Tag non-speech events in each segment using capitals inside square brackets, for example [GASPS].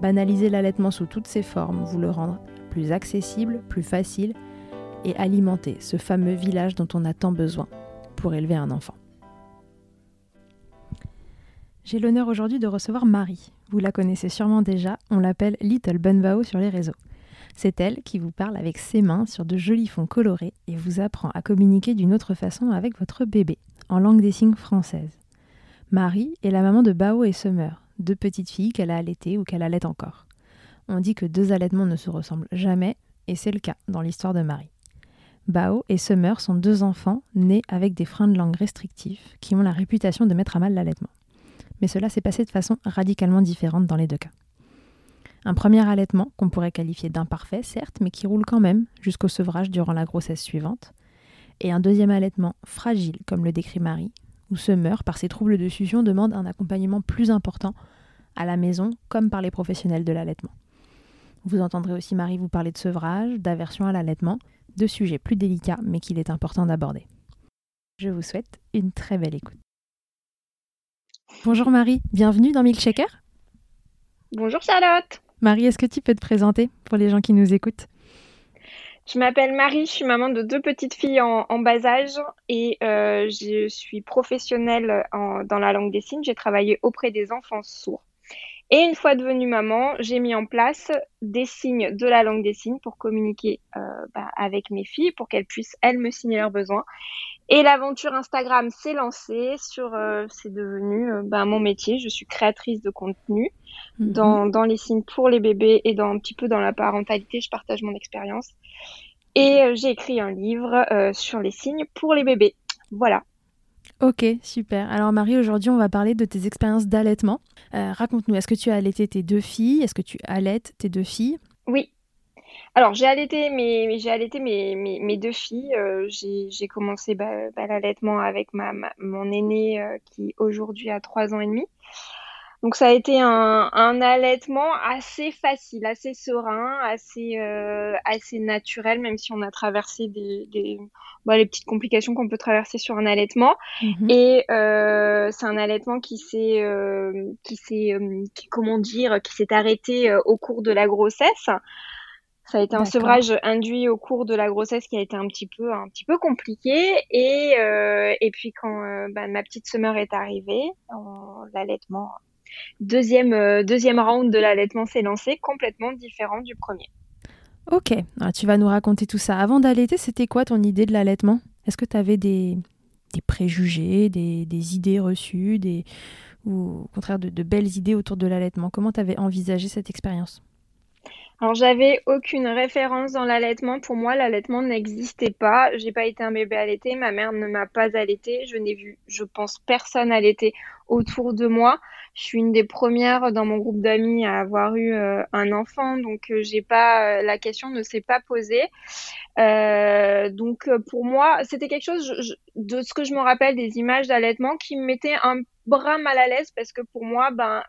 Banaliser l'allaitement sous toutes ses formes, vous le rendre plus accessible, plus facile et alimenter ce fameux village dont on a tant besoin pour élever un enfant. J'ai l'honneur aujourd'hui de recevoir Marie. Vous la connaissez sûrement déjà, on l'appelle Little Bunbao sur les réseaux. C'est elle qui vous parle avec ses mains sur de jolis fonds colorés et vous apprend à communiquer d'une autre façon avec votre bébé, en langue des signes française. Marie est la maman de Bao et Summer, deux petites filles qu'elle a allaitées ou qu'elle allait encore. On dit que deux allaitements ne se ressemblent jamais, et c'est le cas dans l'histoire de Marie. Bao et Summer sont deux enfants nés avec des freins de langue restrictifs qui ont la réputation de mettre à mal l'allaitement. Mais cela s'est passé de façon radicalement différente dans les deux cas. Un premier allaitement, qu'on pourrait qualifier d'imparfait, certes, mais qui roule quand même jusqu'au sevrage durant la grossesse suivante. Et un deuxième allaitement fragile, comme le décrit Marie, ou se meurt par ses troubles de fusion demande un accompagnement plus important à la maison comme par les professionnels de l'allaitement. Vous entendrez aussi Marie vous parler de sevrage, d'aversion à l'allaitement, de sujets plus délicats mais qu'il est important d'aborder. Je vous souhaite une très belle écoute. Bonjour Marie, bienvenue dans Milkshaker. Bonjour Charlotte. Marie, est-ce que tu peux te présenter pour les gens qui nous écoutent? Je m'appelle Marie, je suis maman de deux petites filles en, bas âge et euh, je suis professionnelle dans la langue des signes. J'ai travaillé auprès des enfants sourds. Et une fois devenue maman, j'ai mis en place des signes de la langue des signes pour communiquer euh, bah, avec mes filles, pour qu'elles puissent, elles, me signer leurs besoins. Et l'aventure Instagram s'est lancée sur, euh, c'est devenu bah, mon métier. Je suis créatrice de contenu mhm. dans, dans les signes pour les bébés et dans un petit peu dans la parentalité. Je partage mon expérience. Et euh, j'ai écrit un livre euh, sur les signes pour les bébés. Voilà. Ok, super. Alors Marie, aujourd'hui, on va parler de tes expériences d'allaitement. Euh, raconte-nous, est-ce que tu as allaité tes deux filles? Est-ce que tu allaites tes deux filles? Oui. Alors j'ai allaité mes, j'ai allaité mes, mes, deux filles. j'ai commencé bah, bah, l'allaitement avec ma, mon aînée qui aujourd'hui a trois ans et demi. Donc ça a été un, un allaitement assez facile, assez serein, assez euh, assez naturel, même si on a traversé des, des bah, les petites complications qu'on peut traverser sur un allaitement. Mhm. Et euh, c'est un allaitement qui s'est euh, qui s'est euh, comment dire qui s'est arrêté euh, au cours de la grossesse. Ça a été un sevrage induit au cours de la grossesse qui a été un petit peu un petit peu compliqué et et puis quand bah, ma petite semeur est arrivée, l'allaitement Deuxième, euh, deuxième round de l'allaitement s'est lancé, complètement différent du premier. Ok, Alors, tu vas nous raconter tout ça. Avant d'allaiter, c'était quoi ton idée de l'allaitement? Est-ce que tu avais des, des préjugés, des, des, idées reçues, des, ou au contraire de, de belles idées autour de l'allaitement? Comment tu avais envisagé cette expérience? Alors j'avais aucune référence dans l'allaitement. Pour moi, l'allaitement n'existait pas. J'ai pas été un bébé allaité. Ma mère ne m'a pas allaité. Je n'ai vu, je pense, personne allaiter autour de moi. Je suis une des premières dans mon groupe d'amis à avoir eu euh, un enfant, donc euh, j'ai pas euh, la question ne s'est pas posée. donc pour moi, c'était quelque chose de ce que je me rappelle des images d'allaitement qui me mettait un bras mal à l'aise parce que pour moi, ben,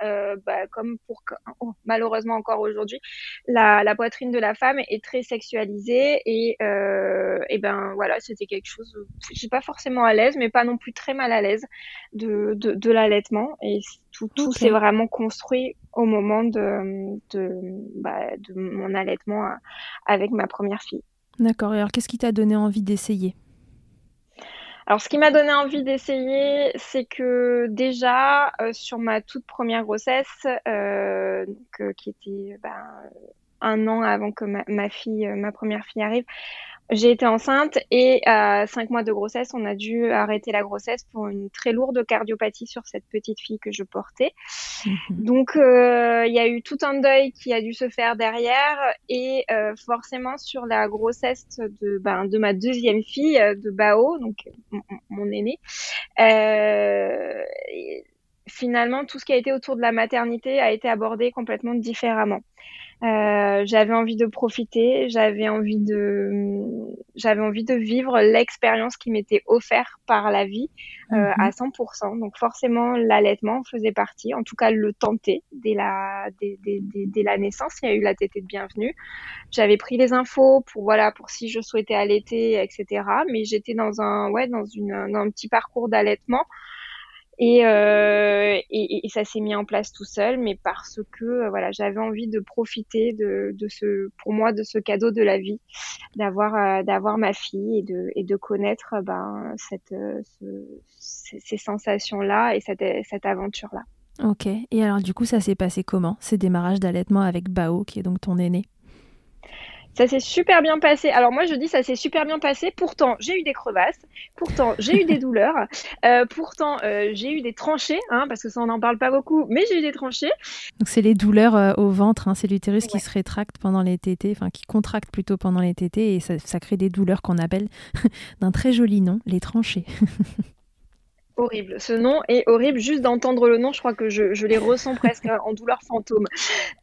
ben comme pour oh, malheureusement encore aujourd'hui, la, la, poitrine de la femme est très sexualisée et, euh, et ben voilà, c'était quelque chose, je suis pas forcément à l'aise, mais pas non plus très mal à l'aise de, de, de l'allaitement et tout, tout s'est vraiment construit au moment de, de, bah, de mon allaitement euh, avec ma première fille. D'accord. Et alors, qu'est-ce qui t'a donné envie d'essayer? Alors, ce qui m'a donné envie d'essayer, c'est que déjà, euh, sur ma toute première grossesse, euh, euh, qui était ben, un an avant que ma, fille, ma première fille arrive, j'ai été enceinte et à cinq mois de grossesse, on a dû arrêter la grossesse pour une très lourde cardiopathie sur cette petite fille que je portais. Mhm. Donc, euh, il y a eu tout un deuil qui a dû se faire derrière et euh, forcément sur la grossesse de, ben, de ma deuxième fille, de Bao, donc mon, aîné. Euh, finalement, tout ce qui a été autour de la maternité a été abordé complètement différemment. Euh, j'avais envie de profiter, j'avais envie de, j'avais envie de vivre l'expérience qui m'était offerte par la vie euh, à 100%. Mhm. Donc forcément, l'allaitement faisait partie, en tout cas le tenter dès la, dès, dès, dès, la naissance. Il y a eu la tétée de bienvenue. J'avais pris les infos pour voilà, pour si je souhaitais allaiter, etc. Mais j'étais dans un, ouais, dans une, dans un petit parcours d'allaitement euh, et, et, ça s'est mis en place tout seul, mais parce que euh, voilà, j'avais envie de profiter de, de, ce, pour moi, de ce cadeau de la vie, d'avoir euh, d'avoir ma fille et de et de connaître ben cette ce, ces, sensations là et cette cette aventure là. Ok. Et alors du coup, ça s'est passé comment ces démarrages d'allaitement avec Bao, qui est donc ton aîné? Ça s'est super bien passé. Alors moi je dis ça s'est super bien passé. Pourtant j'ai eu des crevasses. Pourtant j'ai eu des [LAUGHS] douleurs. Euh, pourtant euh, j'ai eu des tranchées, hein, parce que ça on n'en parle pas beaucoup, mais j'ai eu des tranchées. Donc c'est les douleurs euh, au ventre, hein, c'est l'utérus qui se rétracte pendant les tétés, enfin qui contracte plutôt pendant les tétés et ça, ça crée des douleurs qu'on appelle [LAUGHS] d'un très joli nom, les tranchées. [LAUGHS] horrible. Ce nom est horrible. Juste d'entendre le nom, je crois que je, les ressens presque [LAUGHS] en douleur fantôme.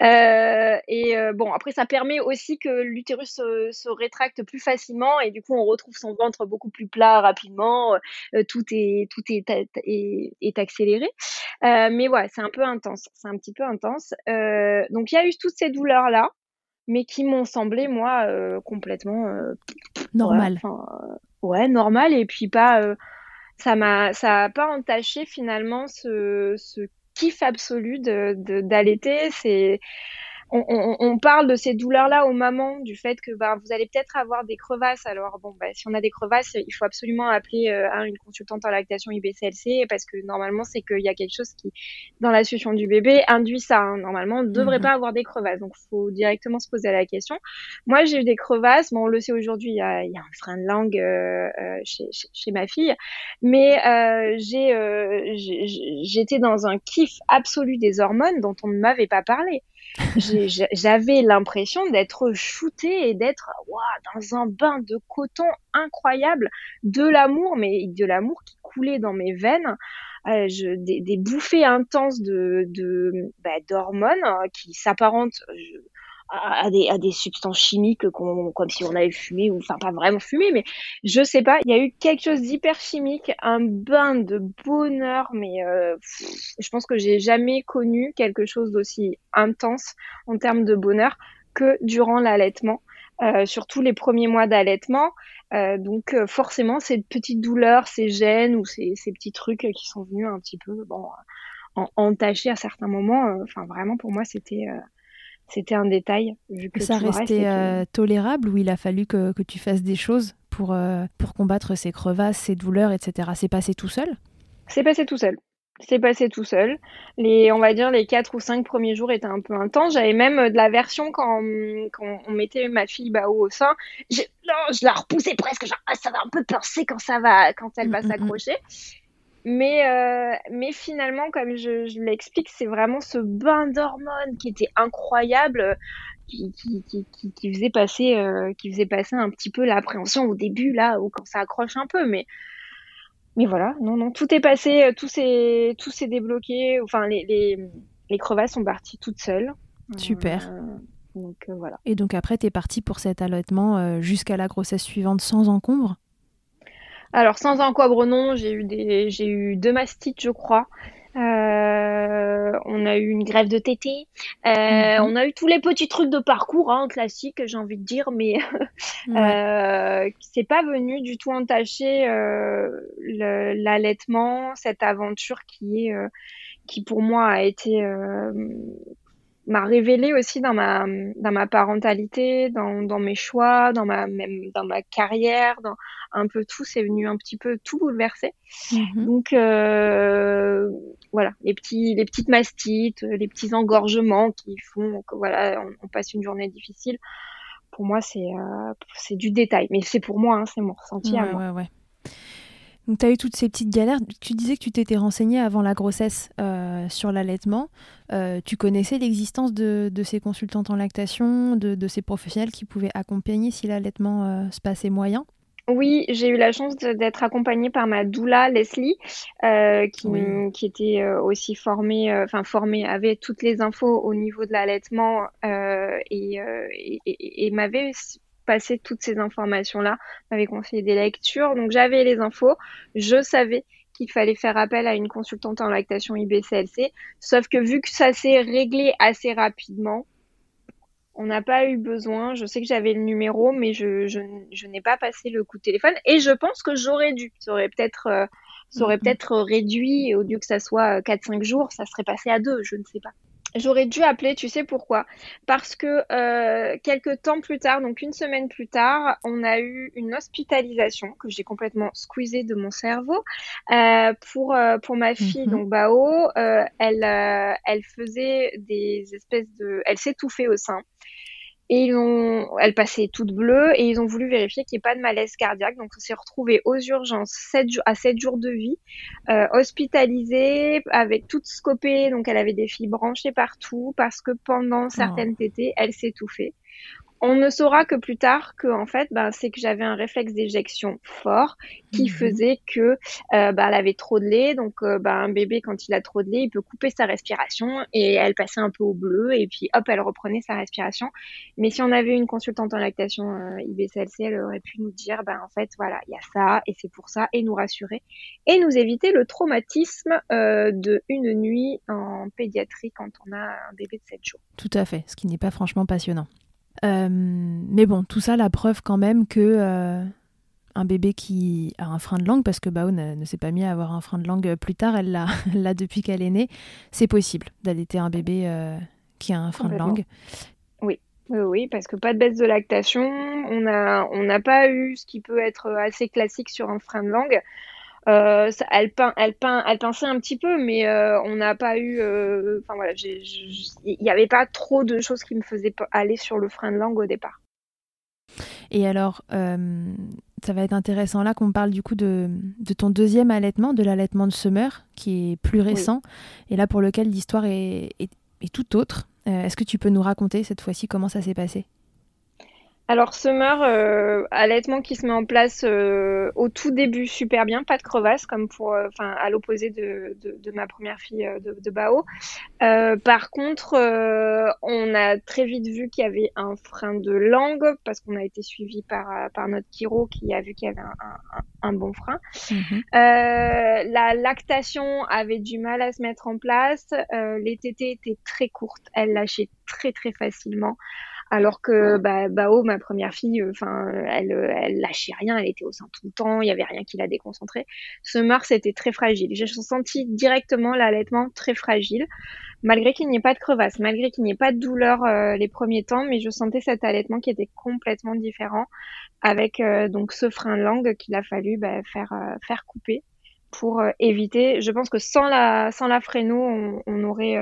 Euh, et euh, bon, après, ça permet aussi que l'utérus se, rétracte plus facilement et du coup, on retrouve son ventre beaucoup plus plat rapidement. Euh, tout est tout est, est, accéléré. mais ouais, c'est un peu intense. C'est un petit peu intense. donc, il y a eu toutes ces douleurs là, mais qui m'ont semblé moi complètement normal. Ouais, normal et puis pas ça m'a ça a pas entaché finalement ce, ce kiff absolu de d'allaiter. C'est on, parle de ces douleurs-là aux mamans, du fait que bah, vous allez peut-être avoir des crevasses. Alors bon, bah, si on a des crevasses, il faut absolument appeler euh, une consultante en lactation IBCLC parce que normalement c'est qu'il y a quelque chose qui, dans la situation du bébé, induit ça. Hein. Normalement, on ne devrait mhm. pas avoir des crevasses, donc il faut directement se poser la question. Moi, j'ai eu des crevasses. Bon, on le sait aujourd'hui, il y a, y a, un frein de langue euh, euh chez, chez, ma fille, mais euh, j'ai j'étais dans un kiff absolu des hormones dont on ne m'avait pas parlé j'avais l'impression d'être shootée et d'être dans un bain de coton incroyable, de l'amour, mais de l'amour qui coulait dans mes veines. Euh, je, des, des, bouffées intenses de, de bah, d'hormones euh, qui s'apparentent à, des, à des substances chimiques comme si on avait fumé ou enfin pas vraiment fumé mais je sais pas il y a eu quelque chose d'hyper chimique un bain de bonheur mais euh, je pense que j'ai jamais connu quelque chose d'aussi intense en termes de bonheur que durant l'allaitement euh, surtout les premiers mois d'allaitement. Euh, donc euh, forcément ces petites douleurs ces gènes ou ces, ces petits trucs qui sont venus un petit peu bon en, entacher à certains moments enfin vraiment pour moi c'était c'était un détail. Vu que ça restait euh, tolérable ou il a fallu que, que tu fasses des choses pour, euh, pour combattre ces crevasses, ces douleurs, etc. C'est passé tout seul? C'est passé tout seul. c'est passé tout seul. Les, on va dire, les quatre ou cinq premiers jours étaient un peu intenses. J'avais même de la version quand, quand on mettait ma fille Bao au sein. Je, non, je la repoussais presque. Genre, ah, ça va un peu pincer quand ça va, quand elle va s'accrocher. Mais, euh, mais finalement, comme je, je l'explique, c'est vraiment ce bain d'hormones qui était incroyable, qui, qui, qui, qui faisait passer, euh, qui faisait passer un petit peu l'appréhension au début là, ou quand ça accroche un peu. Mais mais voilà, non, non, tout est passé, euh, tout s'est, tout s'est débloqué. Enfin, les, les, les, crevasses sont parties toutes seules. Super. Euh, donc euh, voilà. Et donc après, tu es partie pour cet allaitement jusqu'à la grossesse suivante sans encombre? Alors sans encombre, non. J'ai eu des, j'ai eu deux mastites, je crois. Euh, on a eu une grève de tété. Euh, mhm. On a eu tous les petits trucs de parcours hein, classiques, j'ai envie de dire, mais [LAUGHS] euh, c'est pas venu du tout entacher l'allaitement, cette aventure qui est qui pour moi a été m'a révélé aussi dans ma dans ma parentalité, dans, dans mes choix, dans ma même dans ma carrière, dans un peu tout, c'est venu un petit peu tout bouleverser. Mhm. Donc euh, voilà, les petits les petites mastites, les petits engorgements qui font que voilà, on, passe une journée difficile. Pour moi, c'est euh, c'est du détail, mais c'est pour moi, hein, c'est mon ressenti à moi. Ouais, ouais. Donc, tu as eu toutes ces petites galères. Tu disais que tu t'étais renseignée avant la grossesse euh, sur l'allaitement. Euh, tu connaissais l'existence de, ces consultantes en lactation, de, ces professionnels qui pouvaient accompagner si l'allaitement euh, se passait moyen? Oui, j'ai eu la chance d'être accompagnée par ma doula Leslie, qui, qui, était aussi formée, enfin formée, avait toutes les infos au niveau de l'allaitement et, et, et m'avait passer toutes ces informations-là, m'avait conseillé des lectures, donc j'avais les infos, je savais qu'il fallait faire appel à une consultante en lactation IBCLC, sauf que vu que ça s'est réglé assez rapidement, on n'a pas eu besoin. Je sais que j'avais le numéro, mais je, je, n'ai pas passé le coup de téléphone. Et je pense que j'aurais dû. Ça aurait peut-être euh, mm-hmm. peut-être réduit, au lieu que ça soit 4-5 jours, ça serait passé à 2, je ne sais pas. J'aurais dû appeler, tu sais pourquoi? Parce que euh, quelques temps plus tard, donc une semaine plus tard, on a eu une hospitalisation que j'ai complètement squeezée de mon cerveau euh, pour euh, pour ma fille, mhm. donc Bao. Euh, elle euh, elle faisait des espèces de, elle s'étouffait au sein. Et ils ont, elle passait toute bleue et ils ont voulu vérifier qu'il n'y ait pas de malaise cardiaque. Donc on s'est retrouvé aux urgences 7, à 7 jours de vie, euh, hospitalisée, avec toute scopée. Donc elle avait des filles branchées partout parce que pendant certaines oh. tétées, elle s'étouffait. On ne saura que plus tard que en fait, ben, c'est que j'avais un réflexe d'éjection fort qui mhm. faisait que euh, ben, elle avait trop de lait. Donc, euh, ben, un bébé quand il a trop de lait, il peut couper sa respiration et elle passait un peu au bleu et puis hop, elle reprenait sa respiration. Mais si on avait une consultante en lactation euh, IBCLC, elle aurait pu nous dire, ben en fait, voilà, il y a ça et c'est pour ça et nous rassurer et nous éviter le traumatisme de une nuit en pédiatrie quand on a un bébé de 7 jours. Tout à fait, ce qui n'est pas franchement passionnant. Euh, mais bon, tout ça, la preuve quand même que euh, un bébé qui a un frein de langue, parce que Bao ne, s'est pas mis à avoir un frein de langue plus tard, elle l'a [LAUGHS] depuis qu'elle est née, c'est possible d'allaiter un bébé euh, qui a un frein de langue. Oui. Oui, oui, parce que pas de baisse de lactation, on n'a on pas eu ce qui peut être assez classique sur un frein de langue. Euh, elle, peint, elle, peint, elle pinçait un petit peu, mais euh, on n'a pas eu. Euh, enfin voilà, il n'y avait pas trop de choses qui me faisaient aller sur le frein de langue au départ. Et alors, ça va être intéressant là qu'on parle du coup de, de ton deuxième allaitement, de l'allaitement de Summer, qui est plus récent, et là pour lequel l'histoire est, est, est, tout autre. Est-ce que tu peux nous raconter cette fois-ci comment ça s'est passé? Alors Summer, euh, allaitement qui se met en place euh, au tout début super bien, pas de crevasse comme pour, euh, enfin à l'opposé de, de, de, ma première fille euh, de, de Bao. par contre, on a très vite vu qu'il y avait un frein de langue parce qu'on a été suivi par par notre chiro qui a vu qu'il y avait un, un, un bon frein. Mhm. la lactation avait du mal à se mettre en place. les tétés étaient très courtes, elle lâchait très très facilement. Alors que bah, Bao, ma première fille, euh, enfin, elle, euh, elle lâchait rien, elle était au sein tout le temps, il y avait rien qui la déconcentrait. Summer, c'était très fragile. J'ai senti directement l'allaitement très fragile, malgré qu'il n'y ait pas de crevasse, malgré qu'il n'y ait pas de douleur euh, les premiers temps, mais je sentais cet allaitement qui était complètement différent, avec donc ce frein de langue qu'il a fallu bah, faire faire couper pour éviter. Je pense que sans la, sans la fréno, on, on aurait.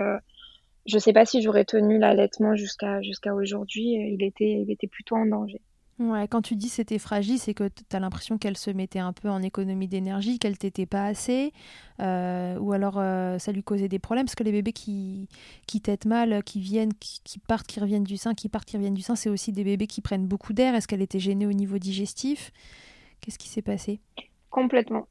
Je sais pas si j'aurais tenu l'allaitement jusqu'à jusqu'à aujourd'hui. Il était, il était plutôt en danger. Ouais, quand tu dis c'était fragile, c'est que tu as l'impression qu'elle se mettait un peu en économie d'énergie, qu'elle t'était pas assez, euh, ou alors euh, ça lui causait des problèmes, parce que les bébés qui, qui têtent mal, qui viennent, qui, partent, qui reviennent du sein, qui partent, qui reviennent du sein, c'est aussi des bébés qui prennent beaucoup d'air. Est-ce qu'elle était gênée au niveau digestif? Qu'est-ce qui s'est passé? Complètement.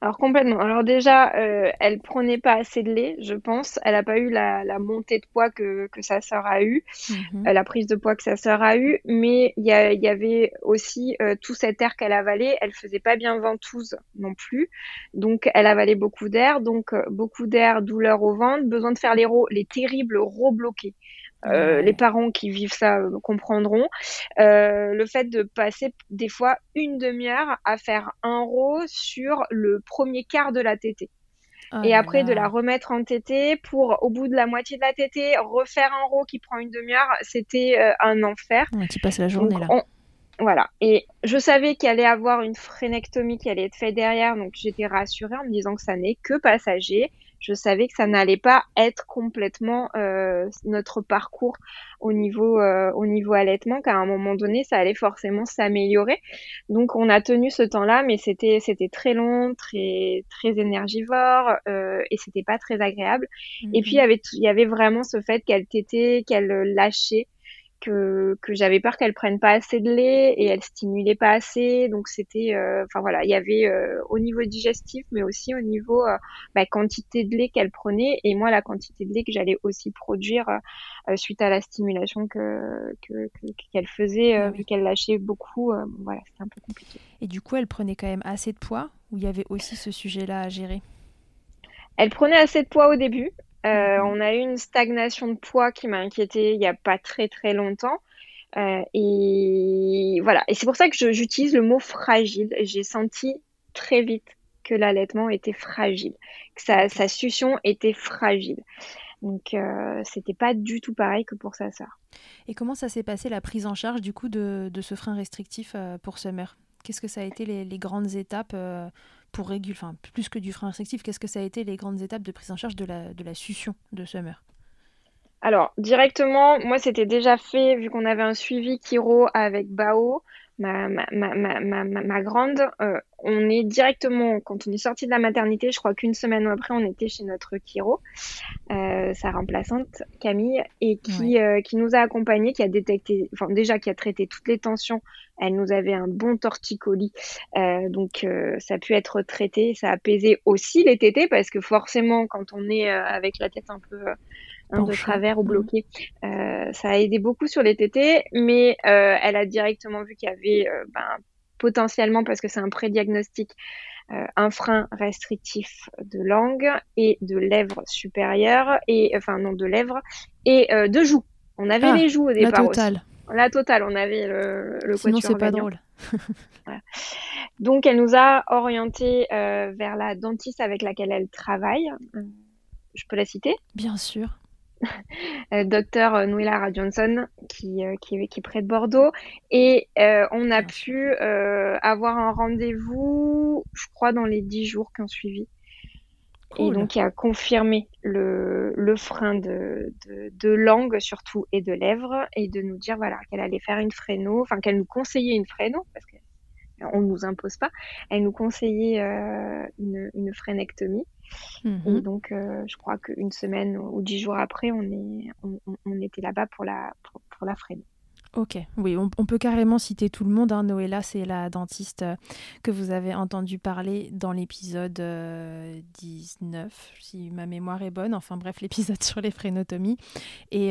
Alors complètement. Alors déjà, euh, elle prenait pas assez de lait, je pense. Elle n'a pas eu la, montée de poids que, sa sœur a eu, mhm. euh, la prise de poids que sa sœur a eu. Mais il y, avait aussi euh, tout cet air qu'elle avalait. Elle faisait pas bien ventouse non plus, donc elle avalait beaucoup d'air. Donc beaucoup d'air, douleur au ventre, besoin de faire les, les terribles rots bloqués. Euh, les parents qui vivent ça euh, comprendront. Euh, le fait de passer des fois une demi-heure à faire un row sur le premier quart de la tétée. Oh et après de la remettre en tétée pour au bout de la moitié de la tétée refaire un row qui prend une demi-heure, c'était un enfer. tu passes la journée là. Voilà. Et je savais qu'il allait avoir une frénectomie qui allait être faite derrière, donc j'étais rassurée en me disant que ça n'est que passager je savais que ça n'allait pas être complètement euh, notre parcours au niveau euh, au niveau allaitement qu'à un moment donné ça allait forcément s'améliorer. Donc on a tenu ce temps-là mais c'était c'était très long très très énergivore euh, et c'était pas très agréable. Et puis il y mhm. avait il y avait vraiment ce fait qu'elle tétait qu'elle lâchait que, que j'avais peur qu'elle prenne pas assez de lait et elle stimulait pas assez. Donc c'était, euh, enfin voilà, il y avait euh, au niveau digestif, mais aussi au niveau euh, bah, quantité de lait qu'elle prenait et moi la quantité de lait que j'allais aussi produire suite à la stimulation que qu'elle faisait vu qu'elle lâchait beaucoup. voilà, c'était un peu compliqué. Et du coup, elle prenait quand même assez de poids ou il y avait aussi ce sujet-là à gérer? Elle prenait assez de poids au début. Euh, on a eu une stagnation de poids qui m'a inquiétée il n'y a pas très très longtemps. Euh, et voilà. Et c'est pour ça que j'utilise le mot fragile. J'ai senti très vite que l'allaitement était fragile, que sa, succion était fragile. Donc euh, c'était pas du tout pareil que pour sa sœur. Et comment ça s'est passé la prise en charge du coup de, ce frein restrictif euh, pour Summer Qu'est-ce que ça a été les grandes étapes pour réguler, enfin plus que du frein restrictif, qu'est-ce que ça a été les grandes étapes de prise en charge de la, de la succion de Summer alors, directement, moi, c'était déjà fait, vu qu'on avait un suivi Kiro avec Bao, ma, ma, ma, ma, ma grande. Euh, on est directement, quand on est sorti de la maternité, je crois qu'une semaine après, on était chez notre Kiro, euh, sa remplaçante, Camille, et qui, euh, qui nous a accompagnés, qui a détecté, enfin, déjà, qui a traité toutes les tensions. Elle nous avait un bon torticolis. donc, ça a pu être traité. Ça a apaisé aussi les tétés, parce que forcément, quand on est avec la tête un peu de travers ou mm. bloqué. Euh, ça a aidé beaucoup sur les tétés, mais euh, elle a directement vu qu'il y avait euh, ben, potentiellement, parce que c'est un prédiagnostic, un frein restrictif de langue et de lèvres supérieures, et enfin non de lèvres, et de joues. On avait ah, les joues au départ. La totale. La totale, on avait le, le Sinon, c'est pas drôle. [LAUGHS] Donc, elle nous a orienté vers la dentiste avec laquelle elle travaille. Je peux la citer? Bien sûr. Euh, docteur euh, Nouilara Johnson, qui, euh, qui, qui, est près de Bordeaux. Et on a pu avoir un rendez-vous, je crois, dans les dix jours qui ont suivi. Et donc, il a confirmé le, le frein de, de, de, langue, surtout, et de lèvres, et de nous dire voilà, qu'elle allait faire une fréno, enfin, qu'elle nous conseillait une fréno, parce qu'on ne nous impose pas. Elle nous conseillait une, une frénectomie. Et mhm. donc, euh, je crois qu'une semaine ou dix jours après, on, est, on, était là-bas pour la, pour, la freine. Ok, oui, on, peut carrément citer tout le monde. Hein. Noëlla, c'est la dentiste euh, que vous avez entendu parler dans l'épisode 19, euh, si ma mémoire est bonne. Enfin bref, [LAUGHS] l'épisode sur les frénotomies. Et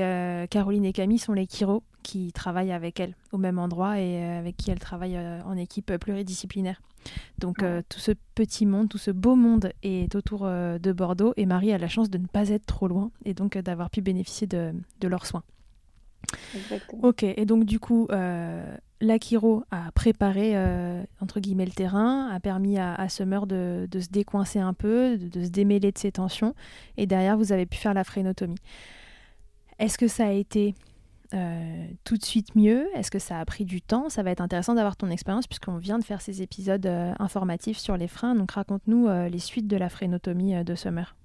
Caroline et Camille sont les chiro qui travaillent avec elle au même endroit et avec qui elle travaille en équipe pluridisciplinaire. Donc euh, tout ce petit monde, tout ce beau monde est autour euh, de Bordeaux et Marie a la chance de ne pas être trop loin et donc euh, d'avoir pu bénéficier de, leurs soins. Ok, et donc du coup, l'Akiro a préparé entre guillemets le terrain, a permis à, Summer de, se décoincer un peu, de, se démêler de ses tensions et derrière vous avez pu faire la frénotomie. Est-ce que ça a été euh, tout de suite mieux? Est-ce que ça a pris du temps? Ça va être intéressant d'avoir ton expérience puisqu'on vient de faire ces épisodes euh, informatifs sur les freins. Donc raconte-nous les suites de la frénotomie de Summer.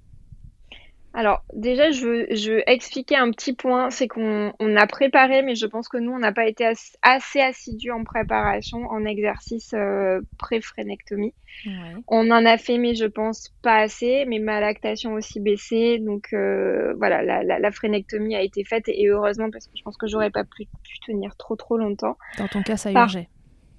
Alors déjà, je veux, je expliquer un petit point, c'est qu'on a préparé, mais je pense que nous, on n'a pas été assez assidus en préparation, en exercice euh, pré-frénectomie. On en a fait, mais je pense pas assez, mais ma lactation aussi baissé, donc euh, voilà, la, la, frénectomie a été faite et heureusement parce que je pense que j'aurais pas pu, tenir trop trop longtemps. Dans ton cas, ça urgeait.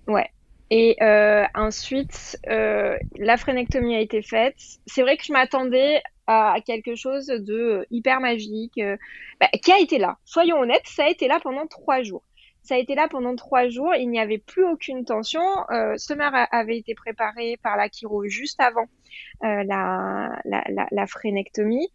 Ouais, et euh, ensuite, euh, la frénectomie a été faite. C'est vrai que je m'attendais à quelque chose de hyper magique, euh, bah, qui a été là. Soyons honnêtes, ça a été là pendant trois jours. Ça a été là pendant trois jours. Il n'y avait plus aucune tension. Euh, Summer avait été préparé par la chiro juste avant euh, la, la, la, la, frénectomie.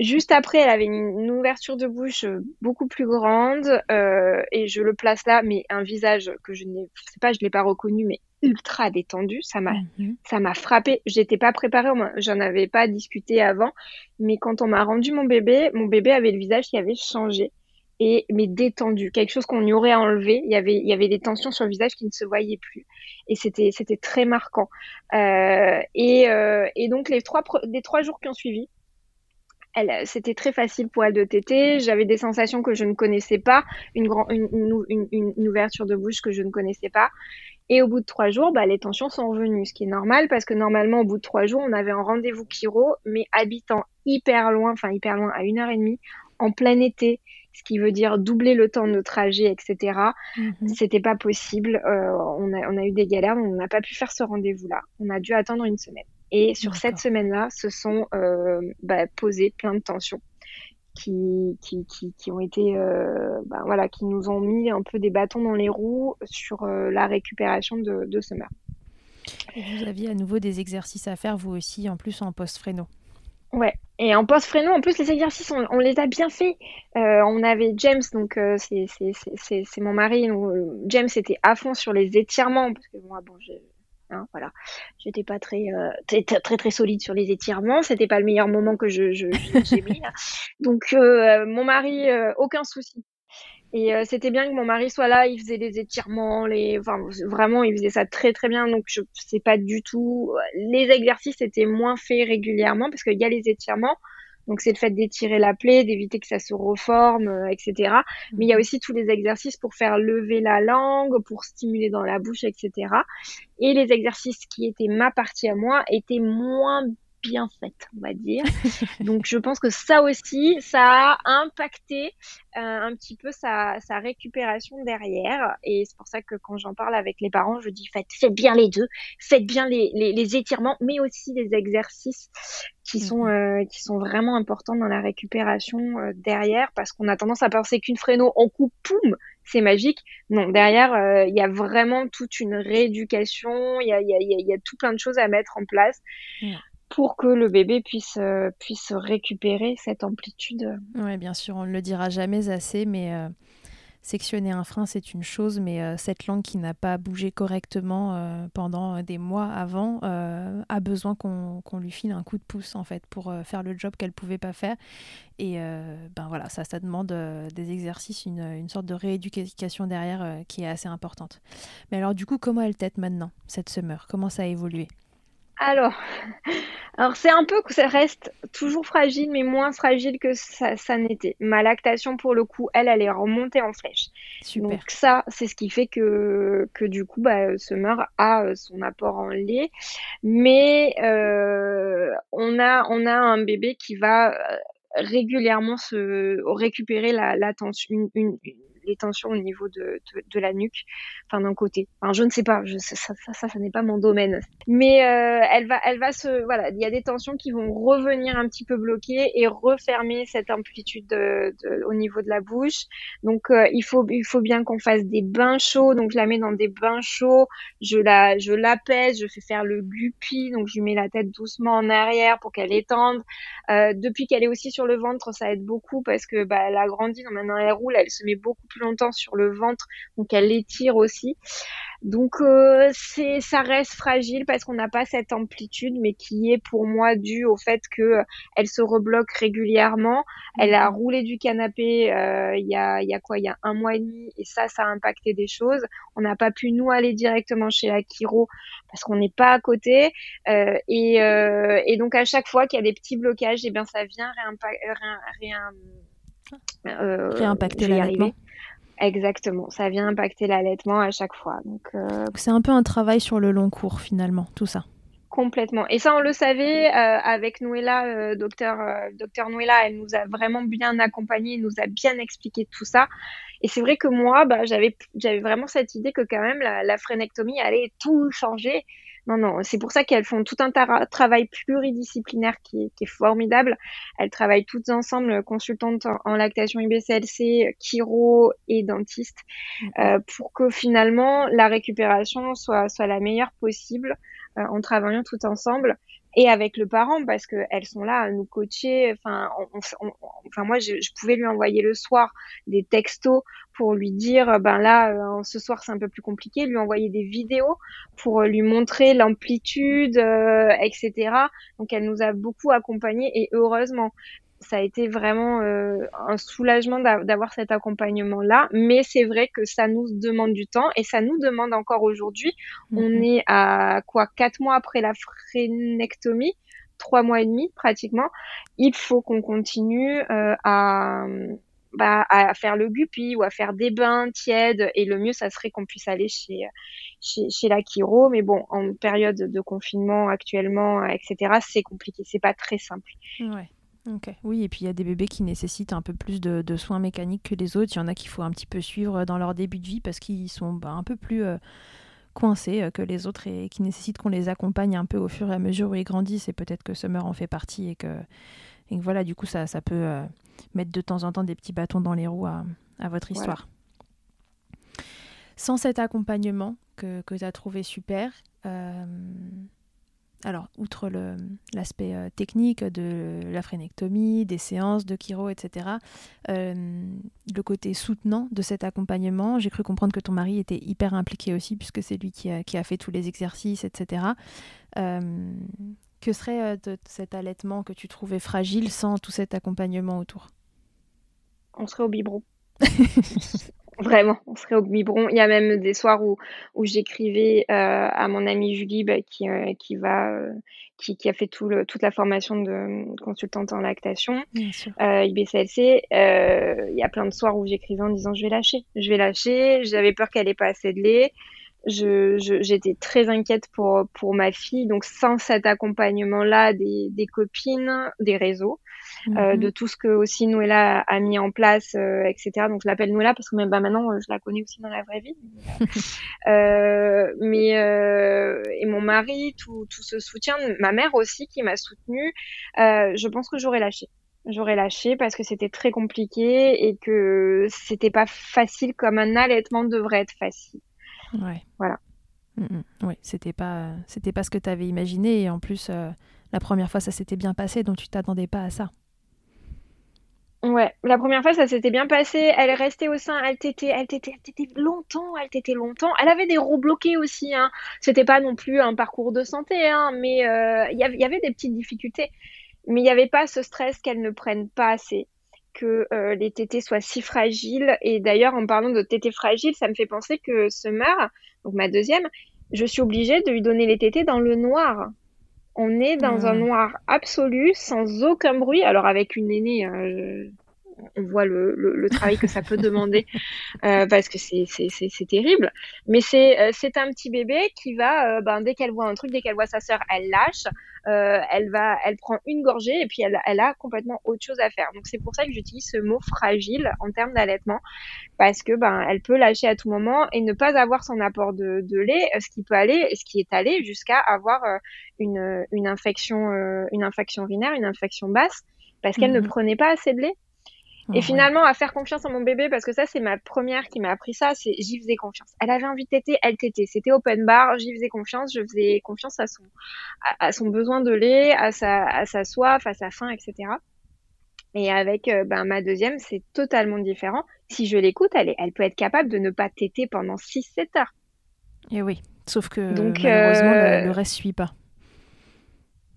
Juste après, elle avait une, ouverture de bouche beaucoup plus grande euh, et je le place là, mais un visage que je n'ai, sais pas, je l'ai pas reconnu, mais ultra détendu. Ça m'a, mhm. ça m'a frappé. J'étais pas préparée, j'en avais pas discuté avant, mais quand on m'a rendu mon bébé, mon bébé avait le visage qui avait changé et mais détendu, quelque chose qu'on y aurait enlevé. Il y avait, il y avait des tensions sur le visage qui ne se voyaient plus et c'était, c'était très marquant. Euh, et, euh, et donc les trois, les trois jours qui ont suivi elle, c'était très facile pour elle de téter. J'avais des sensations que je ne connaissais pas, une, une, une, ouverture de bouche que je ne connaissais pas. Et au bout de trois jours, bah, les tensions sont revenues, ce qui est normal parce que normalement, au bout de trois jours, on avait un rendez-vous chiro, mais habitant hyper loin, enfin hyper loin, à une heure et demie, en plein été, ce qui veut dire doubler le temps de trajet, etc. Mhm. C'était pas possible. Euh, on, a, on a eu des galères, on n'a pas pu faire ce rendez-vous-là. On a dû attendre une semaine. Et sur cette semaine-là, se sont euh, bah, posées plein de tensions qui, qui, qui, qui ont été, euh, bah, voilà, qui nous ont mis un peu des bâtons dans les roues sur euh, la récupération de, de Summer. Et vous aviez à nouveau des exercices à faire, vous aussi, en plus en post-fréno. Ouais, et en post-fréno, en plus, les exercices, on, les a bien faits. Euh, on avait James, donc euh, c'est mon mari. Donc, James était à fond sur les étirements, parce que moi, bon, Hein, voilà, j'étais pas très, euh, très, très très solide sur les étirements. C'était pas le meilleur moment que je j'ai mis. [LAUGHS] Donc euh, mon mari, euh, aucun souci. Et c'était bien que mon mari soit là. Il faisait les étirements, les, enfin vraiment, il faisait ça très très bien. Donc je sais pas du tout. Les exercices étaient moins faits régulièrement parce qu'il y a les étirements. Donc c'est le fait d'étirer la plaie, d'éviter que ça se reforme, euh, etc. Mais il y a mhm. aussi tous les exercices pour faire lever la langue, pour stimuler dans la bouche, etc. Et les exercices qui étaient ma partie à moi étaient moins bien faite, on va dire. [LAUGHS] Donc je pense que ça aussi, ça a impacté euh, un petit peu sa, sa, récupération derrière. Et c'est pour ça que quand j'en parle avec les parents, je dis faites, faites bien les deux, faites bien les, les, les étirements, mais aussi les exercices qui sont, mhm. euh, qui sont vraiment importants dans la récupération euh, derrière, parce qu'on a tendance à penser qu'une fréno, on coupe, poum, c'est magique. Non, derrière, il y a vraiment toute une rééducation, il y a, y, a, y a, tout plein de choses à mettre en place pour que le bébé puisse, euh, puisse récupérer cette amplitude. Oui, bien sûr, on ne le dira jamais assez, mais euh, sectionner un frein, c'est une chose, mais euh, cette langue qui n'a pas bougé correctement pendant des mois avant a besoin qu'on lui file un coup de pouce, en fait, pour faire le job qu'elle ne pouvait pas faire. Et ben voilà, ça, ça demande des exercices, une, une, sorte de rééducation derrière qui est assez importante. Mais alors, du coup, comment elle tête maintenant, cette semeur Comment ça a évolué? Alors, alors c'est un peu que ça reste toujours fragile, mais moins fragile que ça, n'était. Ma lactation, pour le coup, elle, elle est remontée en flèche. Super. Donc ça, c'est ce qui fait que, que du coup, bah, Summer a euh, son apport en lait. Mais euh, on, a, on a un bébé qui va euh, régulièrement se récupérer la, la tension, une, tensions au niveau de, la nuque, enfin d'un côté. Enfin, je ne sais pas, ça, ça, n'est pas mon domaine. Mais euh, elle va, elle va se, voilà, il y a des tensions qui vont revenir un petit peu bloquer et refermer cette amplitude de, au niveau de la bouche. Donc euh, il faut, il faut bien qu'on fasse des bains chauds. Donc je la mets dans des bains chauds, je la, je l'apaise, je fais faire le guppy, donc je lui mets la tête doucement en arrière pour qu'elle étende. Euh, depuis qu'elle est aussi sur le ventre, ça aide beaucoup parce que bah, elle a grandi, donc maintenant elle roule, elle se met beaucoup plus longtemps sur le ventre, donc elle l'étire aussi. Donc euh, c'est ça reste fragile parce qu'on n'a pas cette amplitude, mais qui est pour moi due au fait que euh, elle se rebloque régulièrement. Elle a mhm. roulé du canapé euh, il y a y a quoi il y a un mois et demi et ça ça a impacté des choses. On n'a pas pu nous aller directement chez la chiro parce qu'on n'est pas à côté et, et donc à chaque fois qu'il y a des petits blocages, et eh bien ça vient réimpacter l'allaitement. Exactement, ça vient impacter l'allaitement à chaque fois. Donc, euh, c'est un peu un travail sur le long cours finalement, tout ça. Complètement. Et ça, on le savait euh, avec Noëlla, euh, docteur, docteur Noëlla, elle nous a vraiment bien accompagnés, nous a bien expliqué tout ça. Et c'est vrai que moi, bah, j'avais, j'avais vraiment cette idée que quand même la, la frénectomie allait tout changer. Non, non, c'est pour ça qu'elles font tout un travail pluridisciplinaire qui, est formidable. Elles travaillent toutes ensemble, consultantes en, lactation IBCLC, chiro et dentiste, euh, pour que finalement la récupération soit, soit la meilleure possible euh, en travaillant tout ensemble et avec le parent parce que elles sont là à nous coacher. Enfin, enfin moi, je, je, pouvais lui envoyer le soir des textos pour lui dire, ben là, euh, ce soir c'est un peu plus compliqué, lui envoyer des vidéos pour lui montrer l'amplitude, euh, etc. Donc elle nous a beaucoup accompagnés et heureusement ça a été vraiment euh, un soulagement d'avoir cet accompagnement-là. Mais c'est vrai que ça nous demande du temps et ça nous demande encore aujourd'hui. On mhm. est à quoi quatre mois après la frénectomie, trois mois et demi pratiquement. Il faut qu'on continue euh, à bah, à faire le guppy ou à faire des bains tièdes et le mieux ça serait qu'on puisse aller chez chez, chez la chiro mais bon en période de confinement actuellement etc c'est compliqué c'est pas très simple ouais. Oui, et puis il y a des bébés qui nécessitent un peu plus de, soins mécaniques que les autres. Il y en a qu'il faut un petit peu suivre dans leur début de vie parce qu'ils sont bah, un peu plus euh, coincés euh, que les autres et qui nécessitent qu'on les accompagne un peu au fur et à mesure où ils grandissent. Et peut-être que Summer en fait partie et que, et voilà, du coup, ça, ça peut euh, mettre de temps en temps des petits bâtons dans les roues à, votre histoire. Sans cet accompagnement que, que tu as trouvé super, alors, outre l'aspect euh, technique de la frénectomie, des séances de chiro, etc., euh, le côté soutenant de cet accompagnement, j'ai cru comprendre que ton mari était hyper impliqué aussi, puisque c'est lui qui a, fait tous les exercices, etc. Euh, que serait de cet allaitement que tu trouvais fragile sans tout cet accompagnement autour? On serait au biberon. [LAUGHS] Vraiment, on serait au biberon. Il y a même des soirs où, où j'écrivais euh, à mon amie Julie bah, qui, euh, qui, va, euh, qui, qui, a fait tout le, toute la formation de consultante en lactation, IBCLC. il y a plein de soirs où j'écrivais en disant je vais lâcher, je vais lâcher. J'avais peur qu'elle ait pas assez de lait. Je, j'étais très inquiète pour, pour ma fille. Donc sans cet accompagnement-là des, des copines, des réseaux, euh, de mhm. tout ce que aussi Noëlla a, mis en place, euh, etc. Donc je l'appelle Noëlla parce que même bah, maintenant je la connais aussi dans la vraie vie. [LAUGHS] euh, mais et mon mari, tout, tout ce soutien, ma mère aussi qui m'a soutenue. je pense que j'aurais lâché j'aurais lâché parce que c'était très compliqué et que c'était pas facile comme un allaitement devrait être facile. Ouais. Voilà. Mm, mm. Oui, c'était pas c'était pas ce que tu avais imaginé et en plus la première fois ça s'était bien passé donc tu t'attendais pas à ça. Ouais, la première fois, ça s'était bien passé. Elle est restée au sein, elle t'était, elle t'était, elle longtemps, elle t'était longtemps. Elle avait des roues bloquées aussi, hein. C'était pas non plus un parcours de santé, hein, mais euh, il y, avait des petites difficultés. Mais il n'y avait pas ce stress qu'elle ne prenne pas assez, que euh, les tétés soient si fragiles. Et d'ailleurs, en parlant de tétés fragiles, ça me fait penser que Summer, donc ma deuxième, je suis obligée de lui donner les tétés dans le noir. On est dans un hmm. noir absolu, sans aucun bruit. Alors avec une aînée, hein, on voit le, le, travail que ça peut demander [LAUGHS] euh, parce que c'est terrible. Mais c'est euh, c'est un petit bébé qui va, euh, ben, dès qu'elle voit un truc, dès qu'elle voit sa sœur, elle lâche. Euh, elle va, elle prend une gorgée et puis elle, elle a complètement autre chose à faire. Donc c'est pour ça que j'utilise ce mot fragile en termes d'allaitement parce que ben elle peut lâcher à tout moment et ne pas avoir son apport de, de lait, ce qui peut aller, ce qui est allé jusqu'à avoir une, une infection, une infection urinaire, une infection basse parce qu'elle ne mhm. prenait pas assez de lait. Et finalement, à faire confiance en mon bébé, parce que ça, c'est ma première qui m'a appris ça, c'est j'y faisais confiance. Elle avait envie de téter, elle tétait. C'était open bar, j'y faisais confiance, je faisais confiance à son, à, son besoin de lait, à sa, à sa soif, à sa faim, etc. Et avec euh, ben, ma deuxième, c'est totalement différent. Si je l'écoute, elle, elle peut être capable de ne pas téter pendant 6-7 heures. Et oui, sauf que malheureusement, le, le reste suit pas.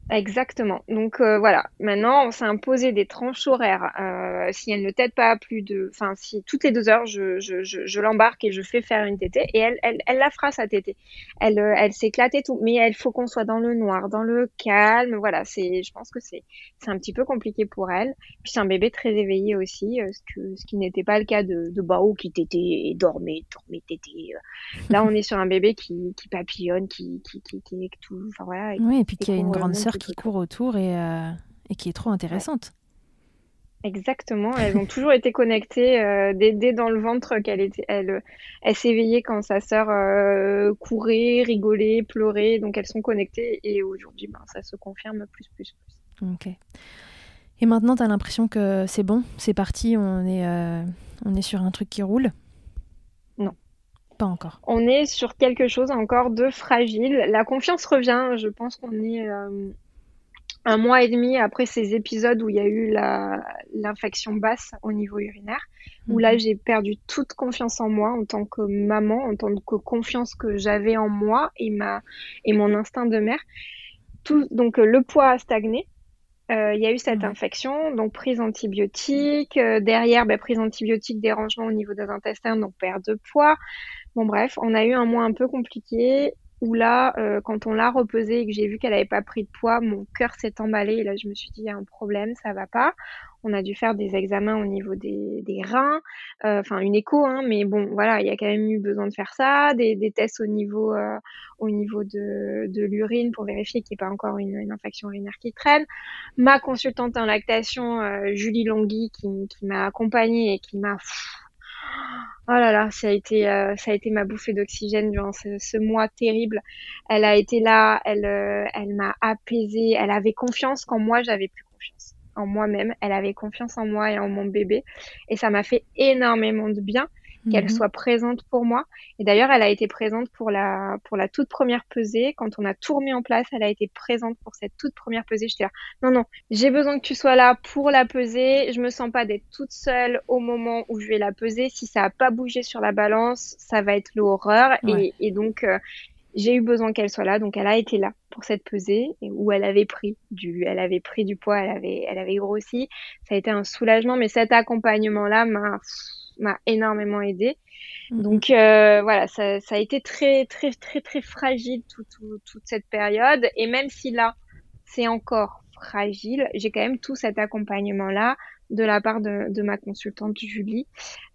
Exactement. Donc euh, voilà, maintenant on s'est imposé des tranches horaires. Euh, si elle ne t'aide pas plus de, enfin si toutes les deux heures je, je, je, je l'embarque et je fais faire une tétée et elle, elle, elle la fera sa tétée. Elle, euh, elle s'éclate et tout, mais il faut qu'on soit dans le noir, dans le calme. Voilà, c'est, je pense que c'est, c'est un petit peu compliqué pour elle. Puis c'est un bébé très éveillé aussi, ce que, ce qui n'était pas le cas de, de Bao qui tétait et dormait, dormait, tétait. Là on est sur un bébé qui, qui papillonne, qui, qui, qui, qui, tout, enfin voilà. Oui, et puis qui a une grande sœur qui court autour et, euh, et qui est trop intéressante. Exactement, elles ont toujours été connectées euh, dès, dans le ventre qu'elle était, elle, elle s'éveillait quand sa sœur euh, courait, rigolait, pleurait, donc elles sont connectées et aujourd'hui, ben, ça se confirme plus, plus, plus. Ok. Et maintenant, tu as l'impression que c'est bon, c'est parti, on est, on est sur un truc qui roule? Non. Pas encore. On est sur quelque chose encore de fragile. La confiance revient, je pense qu'on est un mois et demi après ces épisodes où il y a eu l'infection basse au niveau urinaire, où là mhm. j'ai perdu toute confiance en moi en tant que maman, en tant que confiance que j'avais en moi et, ma, et mon instinct de mère. Tout, donc le poids a stagné. Euh, il y a eu cette infection, donc prise antibiotique. Euh, derrière, ben, prise antibiotique, dérangement au niveau des intestins, donc perte de poids. Bon bref, on a eu un mois un peu compliqué où là, euh, quand on l'a repesée et que j'ai vu qu'elle n'avait pas pris de poids, mon cœur s'est emballé et là, je me suis dit, il y a un problème, ça va pas. On a dû faire des examens au niveau des, reins, euh, enfin une écho, hein, mais bon, voilà, il y a quand même eu besoin de faire ça, des, tests au niveau, euh, au niveau de, l'urine pour vérifier qu'il n'y ait pas encore une, infection urinaire qui traîne. Ma consultante en lactation, Julie Longhi, qui, qui m'a accompagnée et qui m'a Oh là là, ça a été, euh, ça a été ma bouffée d'oxygène durant ce, mois terrible. Elle a été là, elle, euh, elle m'a apaisée. Elle avait confiance quand moi j'avais plus confiance en moi-même. Elle avait confiance en moi et en mon bébé, et ça m'a fait énormément de bien qu'elle mhm. soit présente pour moi. Et d'ailleurs, elle a été présente pour la, pour la toute première pesée. Quand on a tout remis en place, elle a été présente pour cette toute première pesée. J'étais là, non, non, j'ai besoin que tu sois là pour la peser. Je me sens pas d'être toute seule au moment où je vais la peser. Si ça a pas bougé sur la balance, ça va être l'horreur. Et, et, donc, euh, j'ai eu besoin qu'elle soit là. Donc, elle a été là pour cette pesée où elle avait pris du, elle avait pris du poids, elle avait, elle avait grossi. Ça a été un soulagement, mais cet accompagnement-là m'a, m'a énormément aidé. Mhm. Donc euh, voilà, ça, ça, a été très très très très fragile tout, toute cette période. Et même si là, c'est encore fragile, j'ai quand même tout cet accompagnement-là de la part de, de ma consultante Julie.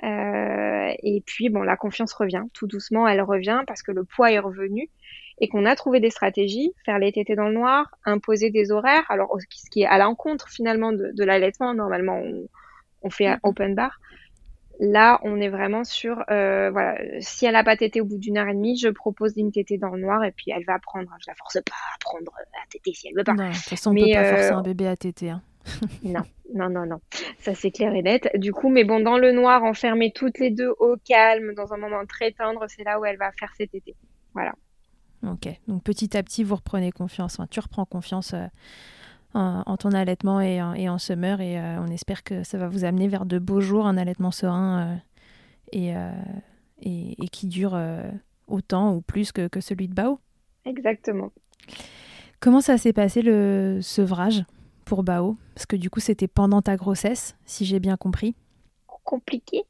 Euh, et puis bon, la confiance revient tout doucement, elle revient parce que le poids est revenu et qu'on a trouvé des stratégies, faire les tétés dans le noir, imposer des horaires. Alors ce qui est à l'encontre finalement de, de l'allaitement, normalement on, on fait mhm. open bar. Là, on est vraiment sur, euh, voilà, si elle a pas tété au bout d'une heure et demie, je propose une tétée dans le noir et puis elle va apprendre. Je la force pas à prendre à téter si elle veut pas. de toute façon, on peut pas forcer un euh, bébé à téter. Hein. [LAUGHS] non, non, non, non. Ça, c'est clair et net. Du coup, mais bon, dans le noir, enfermer toutes les deux au calme, dans un moment très tendre, c'est là où elle va faire ses tétés. Voilà. Ok. Donc, petit à petit, vous reprenez confiance. Enfin, tu reprends confiance. Euh, en, ton allaitement et, et en summer. Et euh, on espère que ça va vous amener vers de beaux jours, un allaitement serein euh, euh, et, et, qui dure autant ou plus que, que celui de Bao. Exactement. Comment ça s'est passé le sevrage pour Bao? Parce que du coup, c'était pendant ta grossesse, si j'ai bien compris. Compliqué.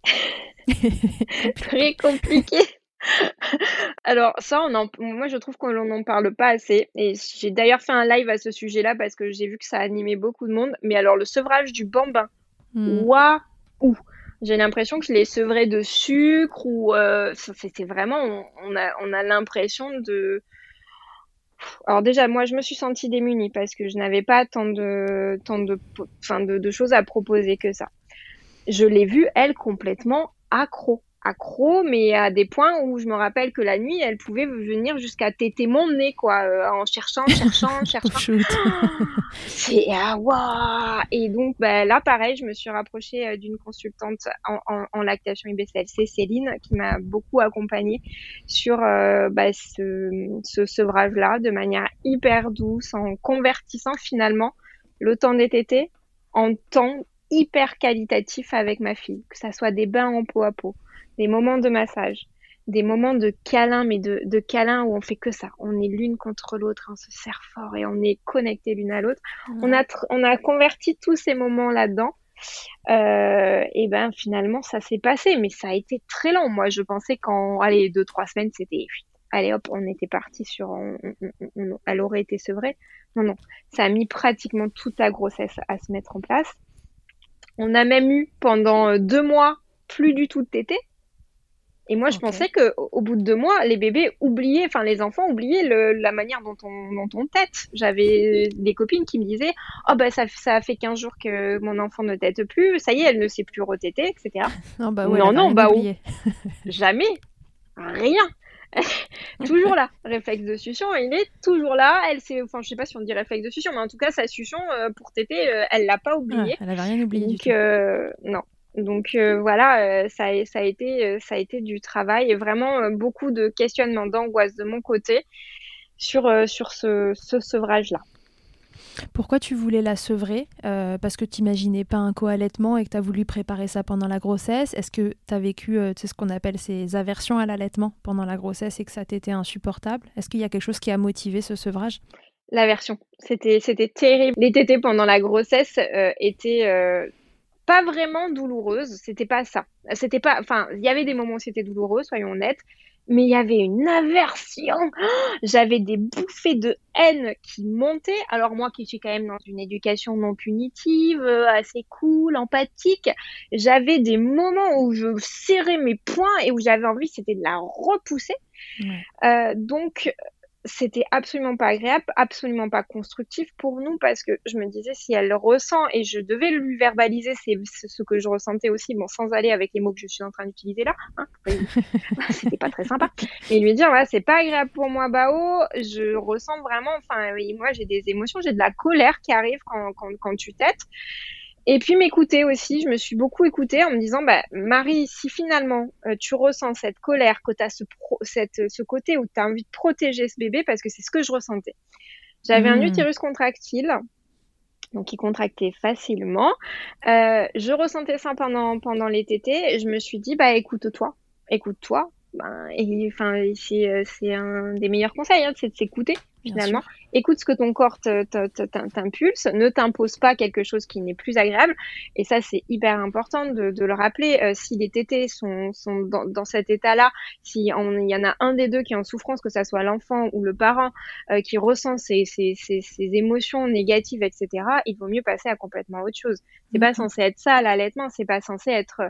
[LAUGHS] Très compliqué. [LAUGHS] Alors ça, on en, moi je trouve qu'on n'en parle pas assez. Et j'ai d'ailleurs fait un live à ce sujet-là parce que j'ai vu que ça animait beaucoup de monde. Mais alors le sevrage du bambin, hmm. waouh J'ai l'impression que je l'ai sevré de sucre ou euh, c'était vraiment, on, a, on a l'impression de... Alors déjà, moi je me suis sentie démunie parce que je n'avais pas tant de, tant de, enfin, de, de choses à proposer que ça. Je l'ai vue, elle, complètement accro accro, mais à des points où je me rappelle que la nuit, elle pouvait venir jusqu'à téter mon nez, quoi, euh, en cherchant, cherchant, [LAUGHS] cherchant. [GASPS] C'est ah waouh Et donc bah, là, pareil, je me suis rapprochée euh, d'une consultante en, lactation IBCLC, Céline, qui m'a beaucoup accompagnée sur euh, bah, ce, ce sevrage-là, de manière hyper douce, en convertissant finalement le temps des tétés en temps hyper qualitatif avec ma fille, que ça soit des bains en peau à peau, des moments de massage, des moments de câlin, mais de, de câlin où on fait que ça. On est l'une contre l'autre, on se serre fort et on est connecté l'une à l'autre. On, a on a converti tous ces moments là-dedans. Euh, et ben finalement ça s'est passé, mais ça a été très long. Moi je pensais qu'en allez deux trois semaines c'était allez hop on était parti sur elle aurait été sevrée. Non non, ça a mis pratiquement toute la grossesse à se mettre en place. On a même eu pendant deux mois plus du tout de tété. Et moi, je pensais que au bout de deux mois, les bébés oubliaient, enfin les enfants oubliaient le, la manière dont on, dont on tête. J'avais des copines qui me disaient, oh ben ça, ça fait 15 jours que mon enfant ne tète plus, ça y est, elle ne sait plus retéter, etc. [LAUGHS] Non, bah ouais, non, non, bah [LAUGHS] jamais, rien. [LAUGHS] toujours là, réflexe de succion, il est toujours là. Elle sait, enfin, je sais pas si on dit réflexe de succion, mais en tout cas, sa succion euh, pour téter, euh, elle l'a pas oublié. elle avait rien oublié. Donc, euh, non, donc euh, voilà, euh, ça, ça, a été, euh, ça a été du travail et vraiment beaucoup de questionnements, d'angoisse de mon côté sur, sur ce, ce sevrage-là. Pourquoi tu voulais la sevrer Parce que tu n'imaginais pas un co-allaitement et que tu as voulu préparer ça pendant la grossesse? Est-ce que tu as vécu ce qu'on appelle ces aversions à l'allaitement pendant la grossesse et que ça t'était insupportable? Est-ce qu'il y a quelque chose qui a motivé ce sevrage? L'aversion. C'était, c'était terrible. Les tétés pendant la grossesse étaient pas vraiment douloureuse, c'était pas ça. C'était pas, enfin, il y avait des moments où c'était douloureux, soyons honnêtes, mais il y avait une aversion. [GASPS] J'avais des bouffées de haine qui montaient. Alors moi qui suis quand même dans une éducation non punitive, assez cool, empathique, j'avais des moments où je serrais mes poings et où j'avais envie, c'était de la repousser. Euh, donc c'était absolument pas agréable, absolument pas constructif pour nous parce que je me disais si elle le ressent et je devais lui verbaliser c'est ce que je ressentais aussi, bon sans aller avec les mots que je suis en train d'utiliser là, hein, [LAUGHS] c'était pas très sympa, mais lui dire voilà c'est pas agréable pour moi Bao, je ressens vraiment, enfin oui, moi j'ai des émotions, j'ai de la colère qui arrive quand, quand, quand tu t'aides et puis m'écouter aussi, je me suis beaucoup écoutée en me disant, bah, Marie, si finalement euh, tu ressens cette colère, que tu as ce, cette, ce côté où tu as envie de protéger ce bébé, parce que c'est ce que je ressentais. J'avais un mmh. utérus contractile, donc il contractait facilement. Euh, je ressentais ça pendant, pendant les tétés, et je me suis dit, bah écoute-toi, écoute-toi. Ben, et enfin, c'est euh, un des meilleurs conseils, hein, c'est de s'écouter finalement. Écoute ce que ton corps t'impulse, ne t'impose pas quelque chose qui n'est plus agréable. Et ça, c'est hyper important de, le rappeler. Euh, si les tétés sont, sont dans, cet état-là, si il y en a un des deux qui est en souffrance, que ça soit l'enfant ou le parent euh, qui ressent ces, ces, ces, émotions négatives, etc., il vaut mieux passer à complètement autre chose. C'est pas mhm. censé être ça l'allaitement, c'est pas censé être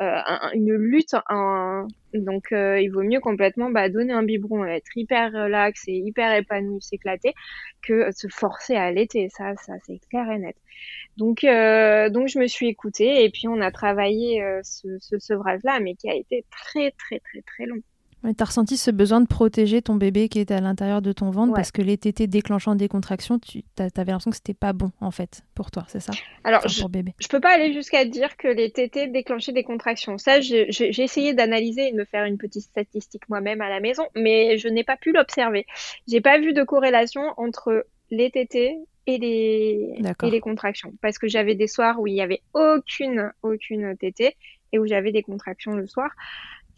euh, une lutte. En... Donc, il vaut mieux complètement bah, donner un biberon, être hyper relax et hyper épanoui s'éclater que se forcer à allaiter. Ça, ça c'est clair et net. Donc, euh, donc je me suis écoutée et puis on a travaillé euh, ce, ce sevrage-là, mais qui a été très, très, très, très long. Tu as ressenti ce besoin de protéger ton bébé qui était à l'intérieur de ton ventre parce que les tétés déclenchant des contractions, tu avais l'impression que c'était pas bon en fait pour toi, c'est ça? Alors, je, bébé. je peux pas aller jusqu'à dire que les tétés déclenchaient des contractions. Ça, j'ai essayé d'analyser et de me faire une petite statistique moi-même à la maison, mais je n'ai pas pu l'observer. J'ai pas vu de corrélation entre les tétés et les, et les contractions. Parce que j'avais des soirs où il n'y avait aucune, aucune tétée et où j'avais des contractions le soir.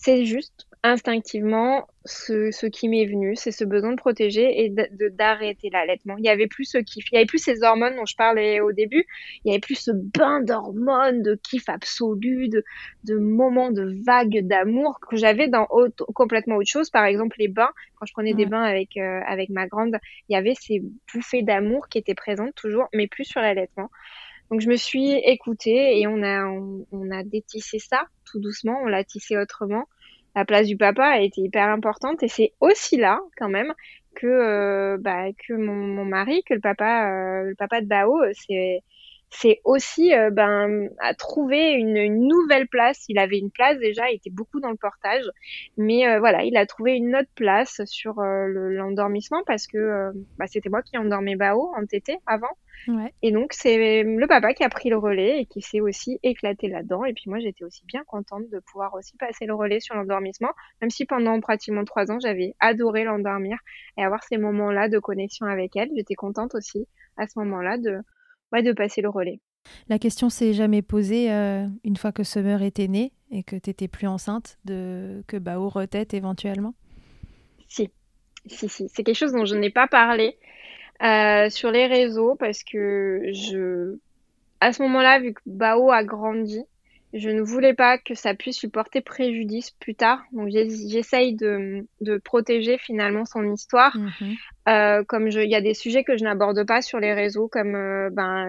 C'est juste instinctivement ce, ce qui m'est venu, c'est ce besoin de protéger et de d'arrêter l'allaitement. Il y avait plus ce kiff, il y avait plus ces hormones dont je parlais au début, il y avait plus ce bain d'hormones, de kiff absolu, de, de moments de vagues d'amour que j'avais dans complètement autre chose. Par exemple, les bains, quand je prenais des bains avec, euh, avec ma grande, il y avait ces bouffées d'amour qui étaient présentes toujours, mais plus sur l'allaitement. Donc je me suis écoutée et on a, on, a détissé ça tout doucement, on l'a tissé autrement. La place du papa a été hyper importante et c'est aussi là quand même que euh, bah, que mon, mari, que le papa, euh, le papa de Bao, c'est c'est aussi euh, ben à trouver une, une, nouvelle place. Il avait une place déjà, il était beaucoup dans le portage, mais voilà, il a trouvé une autre place sur l'endormissement parce que bah, c'était moi qui endormais Bao en tété avant. Et donc, c'est le papa qui a pris le relais et qui s'est aussi éclaté là-dedans. Et puis moi, j'étais aussi bien contente de pouvoir aussi passer le relais sur l'endormissement, même si pendant pratiquement trois ans, j'avais adoré l'endormir et avoir ces moments-là de connexion avec elle. J'étais contente aussi à ce moment-là de, ouais, de passer le relais. La question s'est jamais posée une fois que Summer était née et que tu n'étais plus enceinte, de que Bao retête éventuellement? Si, si, si. C'est quelque chose dont je n'ai pas parlé sur les réseaux parce que je, à ce moment-là, vu que Bao a grandi, je ne voulais pas que ça puisse lui porter préjudice plus tard. Donc j'essaye de, de, protéger finalement son histoire. Mhm. Euh, comme il y a des sujets que je n'aborde pas sur les réseaux, comme euh, ben,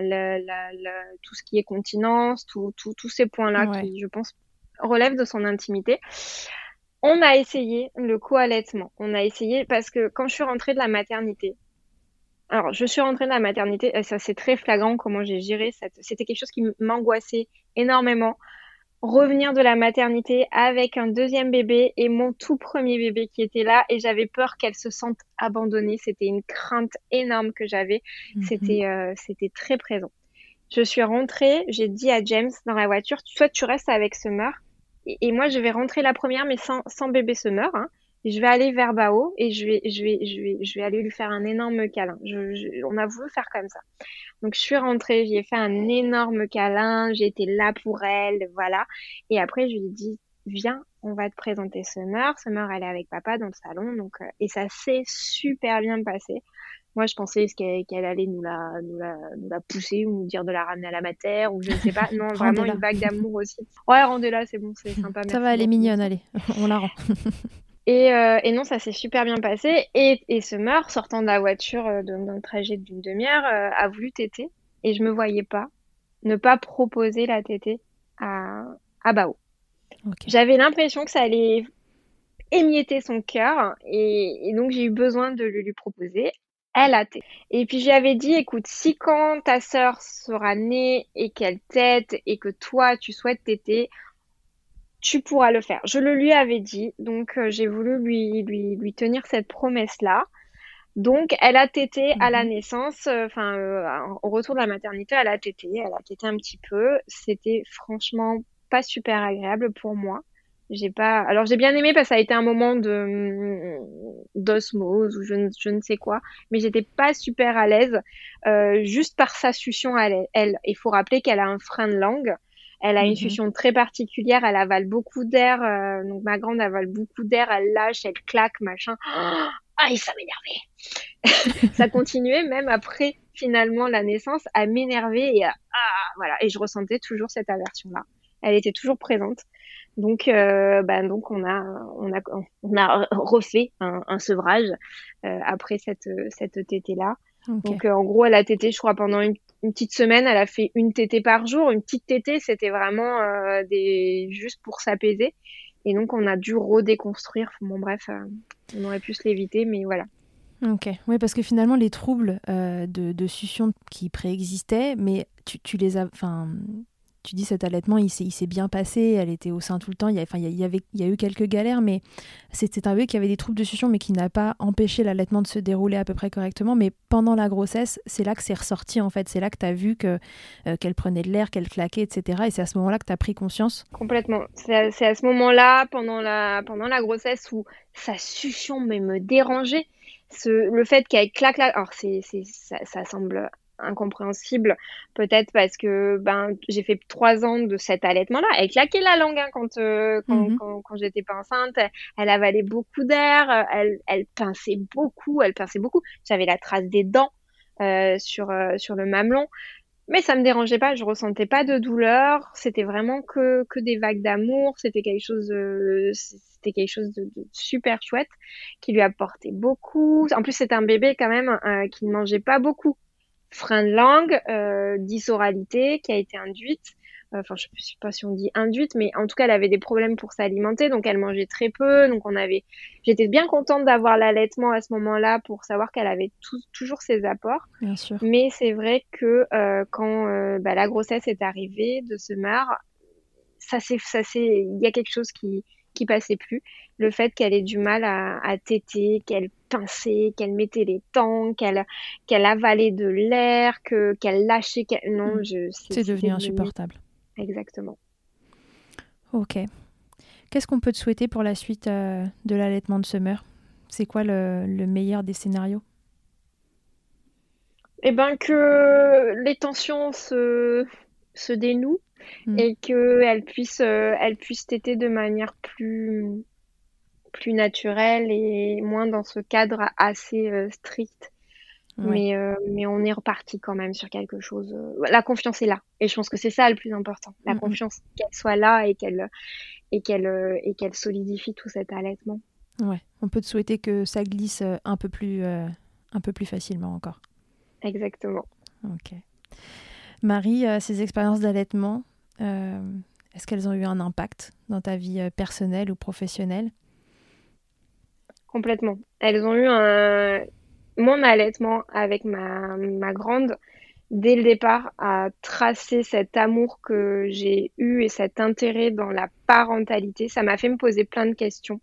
tout ce qui est continence, tous ces points-là qui, je pense, relèvent de son intimité. On a essayé le co-allaitement. On a essayé parce que quand je suis rentrée de la maternité, alors, je suis rentrée de la maternité, et ça c'est très flagrant comment j'ai géré. C'était quelque chose qui m'angoissait énormément. Revenir de la maternité avec un deuxième bébé et mon tout premier bébé qui était là et j'avais peur qu'elle se sente abandonnée. C'était une crainte énorme que j'avais. Mhm. C'était euh, c'était très présent. Je suis rentrée, j'ai dit à James dans la voiture, soit tu restes avec Summer et, et moi je vais rentrer la première mais sans, sans bébé Summer. Hein je vais aller vers Bao et je vais, je vais, je vais, je vais aller lui faire un énorme câlin. Je, on a voulu faire comme ça. Donc je suis rentrée, j'ai fait un énorme câlin, j'ai été là pour elle, voilà. Et après je lui ai dit, viens, on va te présenter Summer. Summer, elle est avec papa dans le salon, donc euh, et ça s'est super bien passé. Moi, je pensais qu'elle allait nous la, nous, la, nous la pousser ou nous dire de la ramener à la matière ou je ne sais pas. [LAUGHS] Non, vraiment une vague d'amour aussi. Ouais, rendez-la, c'est bon, c'est sympa. Ça va, elle est mignonne, allez, on la rend. [LAUGHS] Euh, et, non, ça s'est super bien passé. Et, et Summer, sortant de la voiture euh, d'un trajet d'une demi-heure, euh, a voulu téter. Et je me voyais pas ne pas proposer la tétée à, à Bao. J'avais l'impression que ça allait émietter son cœur. Et, donc, j'ai eu besoin de le lui proposer. Elle a tété. Et puis, j'avais dit, écoute, si quand ta sœur sera née et qu'elle tète et que toi, tu souhaites téter, tu pourras le faire. Je le lui avais dit, donc euh, j'ai voulu lui, lui, lui tenir cette promesse-là. Donc, elle a tété à la mhm. naissance, euh, enfin, euh, au retour de la maternité, elle a tété, elle a tété un petit peu. C'était franchement pas super agréable pour moi. J'ai pas, alors j'ai bien aimé parce que ça a été un moment de d'osmose ou je ne, je ne sais quoi, mais j'étais pas super à l'aise juste par sa succion à elle. Il faut rappeler qu'elle a un frein de langue. Elle a une fusion mhm. très particulière, elle avale beaucoup d'air. Euh, donc ma grande avale beaucoup d'air, elle lâche, elle claque, machin. Ah, ça m'énervait. [LAUGHS] ça continuait même après finalement la naissance à m'énerver et à, ah, voilà. Et je ressentais toujours cette aversion-là. Elle était toujours présente. Donc, euh, bah, donc on a, on a, on a refait un, un sevrage euh, après cette, cette tétée là. Donc, euh, en gros, elle a tété, je crois, pendant une une petite semaine, elle a fait une tétée par jour. Une petite tétée, c'était vraiment euh, des juste pour s'apaiser. Et donc, on a dû redéconstruire. Bon, bref, euh, on aurait pu se l'éviter, mais voilà. Ok, oui, parce que finalement, les troubles euh, de, de succion qui préexistaient, mais tu, tu les as. Tu dis cet allaitement, il s'est bien passé, elle était au sein tout le temps, il y, a, enfin, il y, avait, il y a eu quelques galères, mais c'était un bébé qui avait des troubles de succion, mais qui n'a pas empêché l'allaitement de se dérouler à peu près correctement. Mais pendant la grossesse, c'est là que c'est ressorti, en fait. C'est là que tu as vu que, euh, qu'elle prenait de l'air, qu'elle claquait, etc. Et c'est à ce moment-là que tu as pris conscience Complètement. C'est à, ce moment-là, pendant la, pendant la grossesse, où sa succion mais me dérangeait. Ce, le fait qu'elle claque, alors c'est, ça, ça semble incompréhensible, peut-être parce que ben j'ai fait trois ans de cet allaitement-là. Elle claquait la langue hein, quand, euh, mhm. quand, quand, j'étais pas enceinte. Elle avalait beaucoup d'air, elle, elle pinçait beaucoup, elle pinçait beaucoup. J'avais la trace des dents euh, sur euh, sur le mamelon, mais ça me dérangeait pas. Je ressentais pas de douleur. C'était vraiment que que des vagues d'amour. C'était quelque chose c'était quelque chose de, super chouette qui lui apportait beaucoup. En plus, c'est un bébé quand même qui ne mangeait pas beaucoup frein de langue, euh, dysoralité qui a été induite. Euh, enfin, je ne sais pas si on dit induite, mais en tout cas, elle avait des problèmes pour s'alimenter, donc elle mangeait très peu. Donc on avait, j'étais bien contente d'avoir l'allaitement à ce moment-là pour savoir qu'elle avait toujours ses apports. Bien sûr. Mais c'est vrai que euh, quand euh, bah, la grossesse est arrivée de ce mar, ça c'est, ça c'est, il y a quelque chose qui qui passait plus. Le fait qu'elle ait du mal à, à téter, qu'elle pinçait, qu'elle mettait les temps, qu'elle qu'elle avalait de l'air, que qu'elle lâchait. Non, mm. je. C'est devenu insupportable. Exactement. Ok. Qu'est-ce qu'on peut te souhaiter pour la suite euh, de l'allaitement de Summer? C'est quoi le, le, meilleur des scénarios? Eh ben que les tensions se se dénoue mm. et qu'elle puisse, elle puisse téter de manière plus, plus naturelle et moins dans ce cadre assez strict. Mais, mais on est reparti quand même sur quelque chose. La confiance est là. Et je pense que c'est ça le plus important. La confiance, qu'elle soit là et qu'elle et qu'elle et qu'elle solidifie tout cet allaitement. Ouais, on peut te souhaiter que ça glisse euh, un peu plus, euh, un peu plus facilement encore. Exactement. Ok. Marie, euh, ces expériences d'allaitement, est-ce qu'elles ont eu un impact dans ta vie personnelle ou professionnelle? Complètement. Elles ont eu un... Mon allaitement avec ma, ma grande, dès le départ, a tracé cet amour que j'ai eu et cet intérêt dans la parentalité. Ça m'a fait me poser plein de questions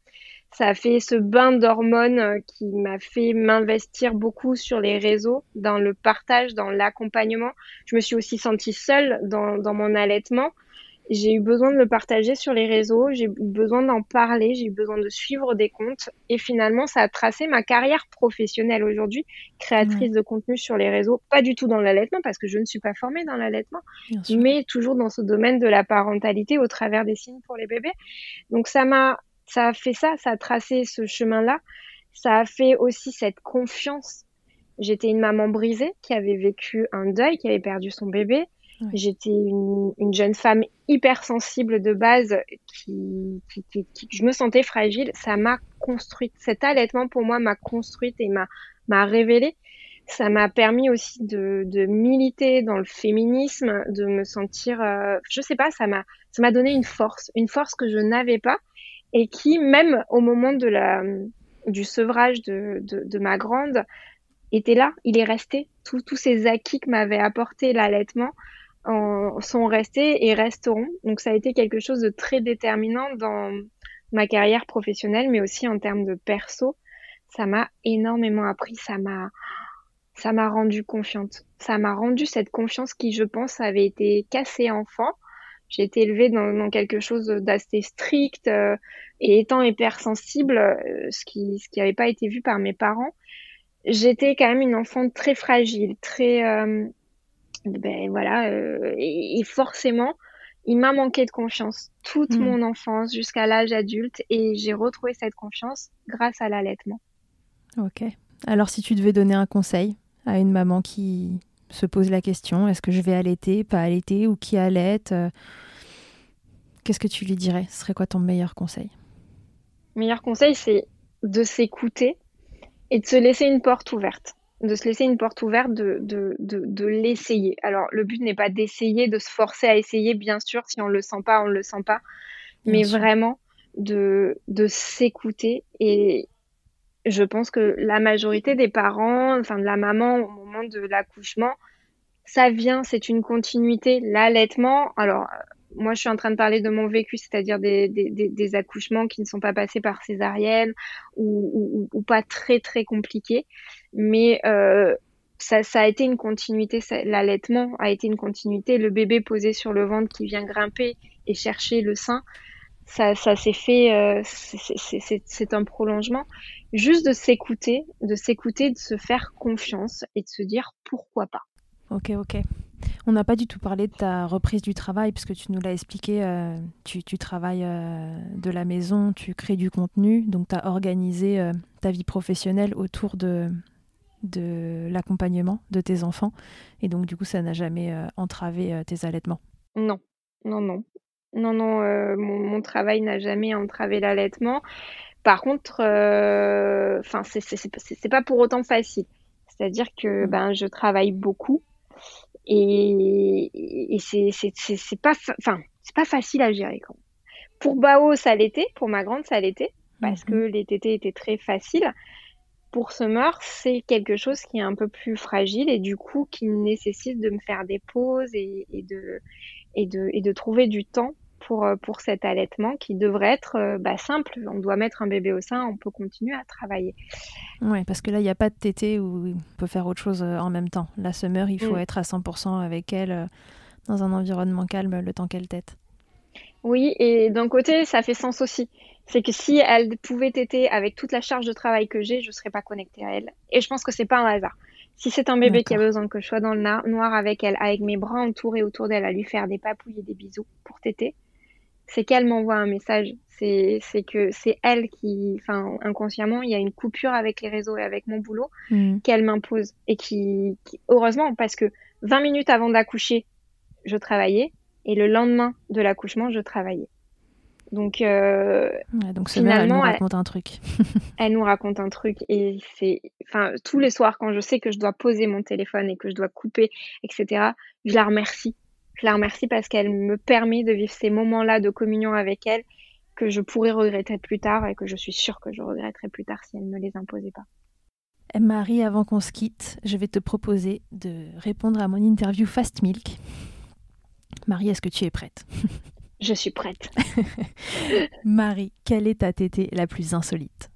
ça a fait ce bain d'hormones euh, qui m'a fait m'investir beaucoup sur les réseaux, dans le partage, dans l'accompagnement. Je me suis aussi sentie seule dans, dans mon allaitement. J'ai eu besoin de le partager sur les réseaux, j'ai eu besoin d'en parler, j'ai eu besoin de suivre des comptes. Et finalement, ça a tracé ma carrière professionnelle aujourd'hui, créatrice de contenu sur les réseaux. Pas du tout dans l'allaitement, parce que je ne suis pas formée dans l'allaitement, mais toujours dans ce domaine de la parentalité au travers des signes pour les bébés. Donc ça m'a ça a fait ça, ça a tracé ce chemin-là. Ça a fait aussi cette confiance. J'étais une maman brisée qui avait vécu un deuil, qui avait perdu son bébé. J'étais une, jeune femme hypersensible de base qui, qui, je me sentais fragile. Ça m'a construite. Cet allaitement pour moi m'a construite et m'a m'a révélée. Ça m'a permis aussi de, de, militer dans le féminisme, de me sentir, euh, je sais pas, ça m'a ça m'a donné une force, une force que je n'avais pas et qui, même au moment de la, du sevrage de, de, ma grande, était là, il est resté. Tous ces acquis que m'avait apporté l'allaitement sont restés et resteront. Donc ça a été quelque chose de très déterminant dans ma carrière professionnelle, mais aussi en termes de perso. Ça m'a énormément appris, ça m'a ça m'a rendu confiante. Ça m'a rendu cette confiance qui, je pense, avait été cassée enfant j'ai été élevée dans, dans quelque chose d'assez strict euh, et étant hypersensible, euh, ce qui ce qui n'avait pas été vu par mes parents, j'étais quand même une enfant très fragile, très euh, ben voilà et, forcément il m'a manqué de confiance toute hmm. mon enfance jusqu'à l'âge adulte et j'ai retrouvé cette confiance grâce à l'allaitement. Ok. Alors si tu devais donner un conseil à une maman qui se pose la question est-ce que je vais allaiter, pas allaiter, ou qui allaite euh, Qu'est-ce que tu lui dirais? Ce serait quoi ton meilleur conseil? Meilleur conseil, c'est de s'écouter et de se laisser une porte ouverte. De se laisser une porte ouverte, de, de, de, l'essayer. Alors, le but n'est pas d'essayer, de se forcer à essayer, bien sûr. Si on ne le sent pas, on ne le sent pas. mais vraiment de, de s'écouter et, je pense que la majorité des parents, enfin de la maman au moment de l'accouchement, ça vient, c'est une continuité. L'allaitement, alors moi je suis en train de parler de mon vécu, c'est-à-dire des, accouchements qui ne sont pas passés par césarienne ou, pas très très compliqués, mais euh, ça, a été une continuité, l'allaitement a été une continuité, le bébé posé sur le ventre qui vient grimper et chercher le sein, ça, ça s'est fait, euh, c'est un prolongement. Juste de s'écouter, de s'écouter, de se faire confiance et de se dire pourquoi pas. Ok, ok. On n'a pas du tout parlé de ta reprise du travail, puisque tu nous l'as expliqué, euh, tu, tu, travailles euh, de la maison, tu crées du contenu, donc tu as organisé euh, ta vie professionnelle autour de, de l'accompagnement de tes enfants, et donc du coup ça n'a jamais entravé tes allaitements. Non, non, non. Non, non, mon, mon, travail n'a jamais entravé l'allaitement. Par contre, enfin, c'est pas pour autant facile. C'est-à-dire que mm. ben, je travaille beaucoup et, et c'est pas, enfin, c'est pas facile à gérer. Quand Pour Bao, ça l'était. Pour ma grande, ça l'était parce que mm-hmm. les tétés étaient très faciles. Pour Summer, c'est quelque chose qui est un peu plus fragile et du coup qui nécessite de me faire des pauses et, de, et, de, et de trouver du temps pour, euh, pour cet allaitement qui devrait être euh, bah, simple. On doit mettre un bébé au sein, on peut continuer à travailler. Oui, parce que là, il n'y a pas de tété où on peut faire autre chose euh, en même temps. La semeur, il faut mm. être à 100% avec elle dans un environnement calme le temps qu'elle tète. Oui, et d'un côté, ça fait sens aussi. C'est que si elle pouvait téter avec toute la charge de travail que j'ai, je ne serais pas connectée à elle. Et je pense que c'est pas un hasard. Si c'est un bébé qui a besoin que je sois dans le noir avec elle, avec mes bras entourés autour d'elle, à lui faire des papouilles et des bisous pour téter, c'est qu'elle m'envoie un message. C'est que c'est elle qui, enfin, inconsciemment, il y a une coupure avec les réseaux et avec mon boulot mm. qu'elle m'impose. Et qui, heureusement, parce que 20 minutes avant d'accoucher, je travaillais. Et le lendemain de l'accouchement, je travaillais. Donc, euh, donc finalement, elle nous raconte un truc. [LAUGHS] elle nous raconte un truc et c'est, enfin, tous les soirs quand je sais que je dois poser mon téléphone et que je dois couper, etc. Je la remercie. Je la remercie parce qu'elle me permet de vivre ces moments-là de communion avec elle que je pourrais regretter plus tard et que je suis sûre que je regretterais plus tard si elle ne me les imposait pas. Eh, Marie, avant qu'on se quitte, je vais te proposer de répondre à mon interview Fast Milk. Marie, est-ce que tu es prête? [LAUGHS] Je suis prête. [LAUGHS] Marie, quelle est ta tétée la plus insolite?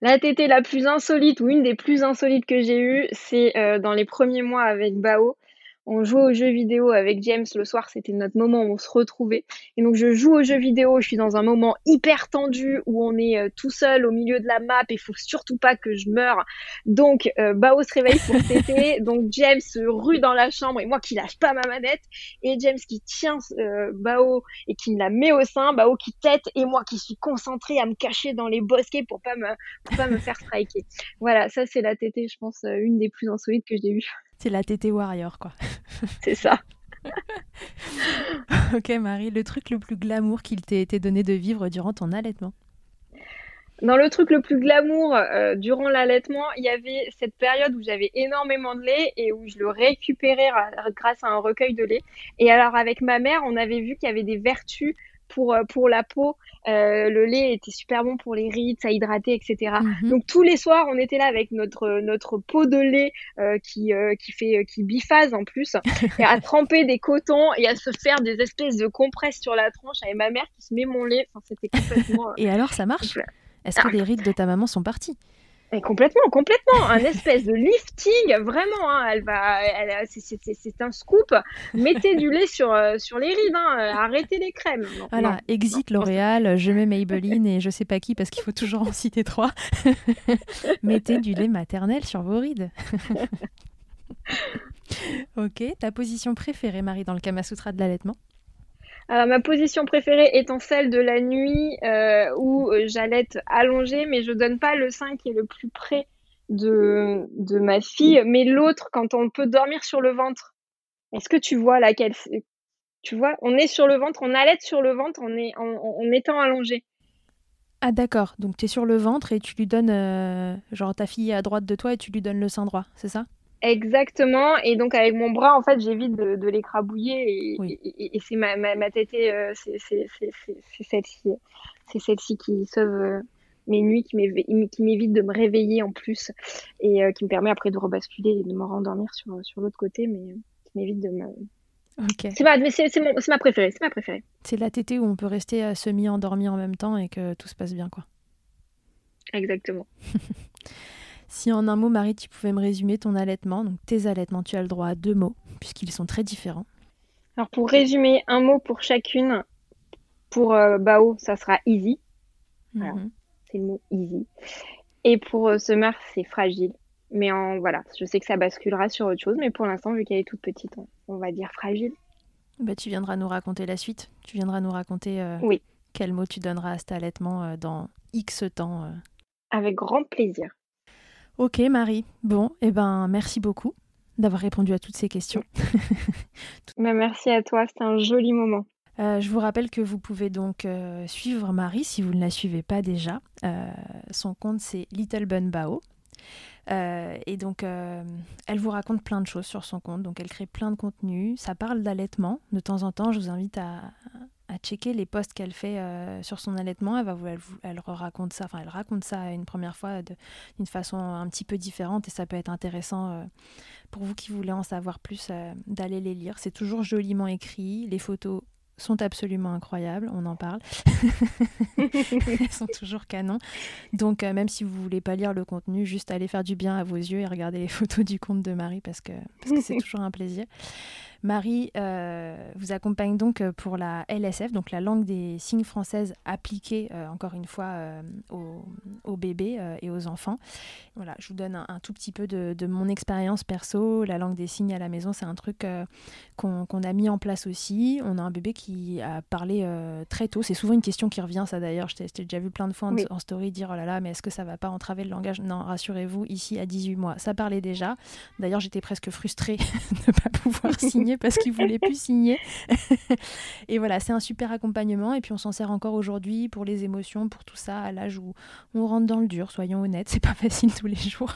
La tétée la plus insolite ou une des plus insolites que j'ai eues, c'est euh, dans les premiers mois avec Bao on jouait aux jeux vidéo avec James le soir, c'était notre moment où on se retrouvait. Et donc je joue aux jeux vidéo, je suis dans un moment hyper tendu où on est euh, tout seul au milieu de la map et il faut surtout pas que je meure. Donc euh, Bao se réveille pour [LAUGHS] téter, donc James se rue dans la chambre et moi qui lâche pas ma manette et James qui tient euh, Bao et qui me la met au sein, Bao qui tête et moi qui suis concentrée à me cacher dans les bosquets pour pas me pour pas me faire striker. Voilà, ça c'est la tétée, je pense une des plus insolites que j'ai eues. C'est la TT Warrior, quoi. [LAUGHS] C'est ça. [LAUGHS] ok, Marie, le truc le plus glamour qu'il t'ait été donné de vivre durant ton allaitement dans le truc le plus glamour euh, durant l'allaitement, il y avait cette période où j'avais énormément de lait et où je le récupérais grâce à un recueil de lait. Et alors avec ma mère, on avait vu qu'il y avait des vertus pour, euh, pour la peau. Euh, le lait était super bon pour les rides, ça hydratait, etc. Mhm. Donc tous les soirs, on était là avec notre notre pot de lait euh, qui qui fait qui biphase en plus, [LAUGHS] et à tremper des cotons et à se faire des espèces de compresses sur la tronche avec ma mère qui se met mon lait. Enfin, c'était [LAUGHS] complètement. et alors, ça marche? Est-ce que les rides de ta maman sont parties? Complètement, complètement. Un espèce de lifting, vraiment. Hein, elle va, c'est un scoop. Mettez du lait sur, euh, sur les rides. Hein, arrêtez les crèmes. voilà, exit L'Oréal, je mets Maybelline et je sais pas qui parce qu'il faut toujours en citer trois. [LAUGHS] Mettez du lait maternel sur vos rides. [LAUGHS] ok, ta position préférée, Marie, dans le Kama Sutra de l'allaitement? Alors, ma position préférée étant celle de la nuit euh, où euh, j'allaite allongée, mais je donne pas le sein qui est le plus près de, de ma fille, mais l'autre quand on peut dormir sur le ventre. Est-ce que tu vois laquelle Tu vois, on est sur le ventre, on allaite sur le ventre en, est, en, étant allongé. Ah d'accord, donc tu es sur le ventre et tu lui donnes, euh, genre ta fille à droite de toi et tu lui donnes le sein droit, c'est ça? Exactement. Et donc avec mon bras, en fait, j'évite de, de l'écrabouiller et, c'est ma, ma, ma tétée, euh, c'est celle-ci, c'est celle-ci qui sauve euh, mes nuits, qui m'évite de me réveiller en plus et euh, qui me permet après de rebasculer et de me rendormir sur, sur l'autre côté, mais qui m'évite de me. C'est ma, ma préférée, c'est ma préférée. C'est la tétée où on peut rester semi-endormi en même temps et que tout se passe bien, quoi. Exactement. [LAUGHS] Si en un mot, Marie, tu pouvais me résumer ton allaitement, donc tes allaitements, tu as le droit à deux mots, puisqu'ils sont très différents. Alors pour résumer, un mot pour chacune. Pour euh, Bao, ça sera easy. Mhm. C'est le mot easy. Et pour euh, Summer, c'est fragile. Mais en, voilà, je sais que ça basculera sur autre chose, mais pour l'instant, vu qu'elle est toute petite, on, va dire fragile. Bah, tu viendras nous raconter la suite. Tu viendras nous raconter euh, oui. quel mot tu donneras à cet allaitement dans X temps. Avec grand plaisir. Ok Marie, bon, et eh ben merci beaucoup d'avoir répondu à toutes ces questions. [LAUGHS] Bah, merci à toi, c'était un joli moment. Euh, je vous rappelle que vous pouvez donc euh, suivre Marie si vous ne la suivez pas déjà. Euh, son compte c'est Little Bun Bao. Et donc, elle vous raconte plein de choses sur son compte. Donc, elle crée plein de contenus. Ça parle d'allaitement. De temps en temps, je vous invite à, checker les posts qu'elle fait euh, sur son allaitement. Elle, va, raconte ça, elle raconte ça une première fois d'une façon un petit peu différente et ça peut être intéressant euh, pour vous qui voulez en savoir plus euh, d'aller les lire. C'est toujours joliment écrit, les photos sont absolument incroyables, on en parle. [LAUGHS] Elles sont toujours canon. Donc même si vous voulez pas lire le contenu, juste aller faire du bien à vos yeux et regarder les [LAUGHS] photos du compte de Marie parce que c'est [LAUGHS] toujours un plaisir. Marie euh, vous accompagne donc euh, pour la LSF, donc la langue des signes française appliquée, euh, encore une fois, aux, bébés et aux enfants. Voilà, je vous donne un, tout petit peu de, mon expérience perso. La langue des signes à la maison, c'est un truc qu'on a mis en place aussi. On a un bébé qui a parlé très tôt. C'est souvent une question qui revient, ça d'ailleurs. Je t'ai déjà vu plein de fois en, story dire oh là là, mais est-ce que ça va pas entraver le langage? Non, rassurez-vous, ici à 18 mois, ça parlait déjà. D'ailleurs, j'étais presque frustrée [LAUGHS] de ne pas pouvoir [LAUGHS] signer [LAUGHS] parce qu'il voulait plus signer. [LAUGHS] et voilà, c'est un super accompagnement. Et puis on s'en sert encore aujourd'hui pour les émotions, pour tout ça, à l'âge où on rentre dans le dur, soyons honnêtes, c'est pas [LAUGHS] facile tous les jours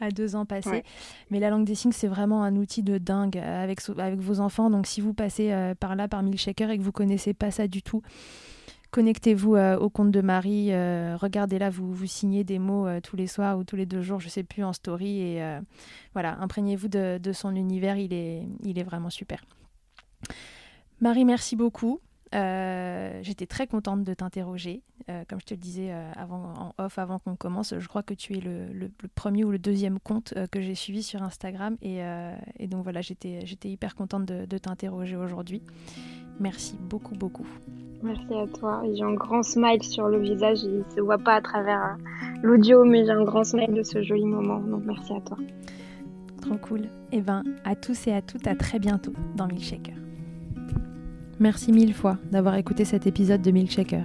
à deux ans passés. Mais la langue des signes, c'est vraiment un outil de dingue avec, avec vos enfants. Donc si vous passez euh, par là, par Milkshaker, et que vous connaissez pas ça du tout, Connectez-vous euh, au compte de Marie, euh, regardez là, vous, vous signez des mots euh, tous les soirs ou tous les deux jours, je sais plus, en story. Et voilà, imprégnez-vous de, son univers, il est, il est vraiment super. Marie, merci beaucoup. J'étais très contente de t'interroger. comme je te le disais avant, en off, avant qu'on commence, je crois que tu es le, premier ou le deuxième compte que j'ai suivi sur Instagram. Et, donc voilà, j'étais hyper contente de t'interroger aujourd'hui. Merci beaucoup, beaucoup. Merci à toi. J'ai un grand smile sur le visage. Il ne se voit pas à travers euh, l'audio, mais j'ai un grand smile de ce joli moment. Donc merci à toi. Trop cool. Et eh ben, à tous et à toutes, à très bientôt dans Milkshaker. Merci mille fois d'avoir écouté cet épisode de Milkshaker.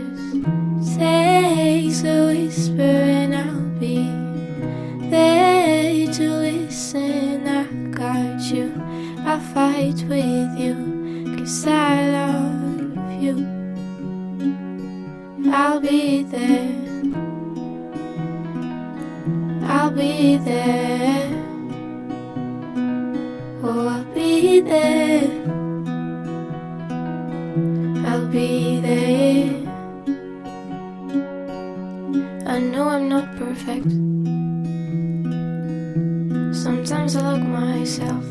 fight with you, cause I love you. I'll be there. I'll be there. Oh, I'll be there. I'll be there. I know I'm not perfect. Sometimes I look myself.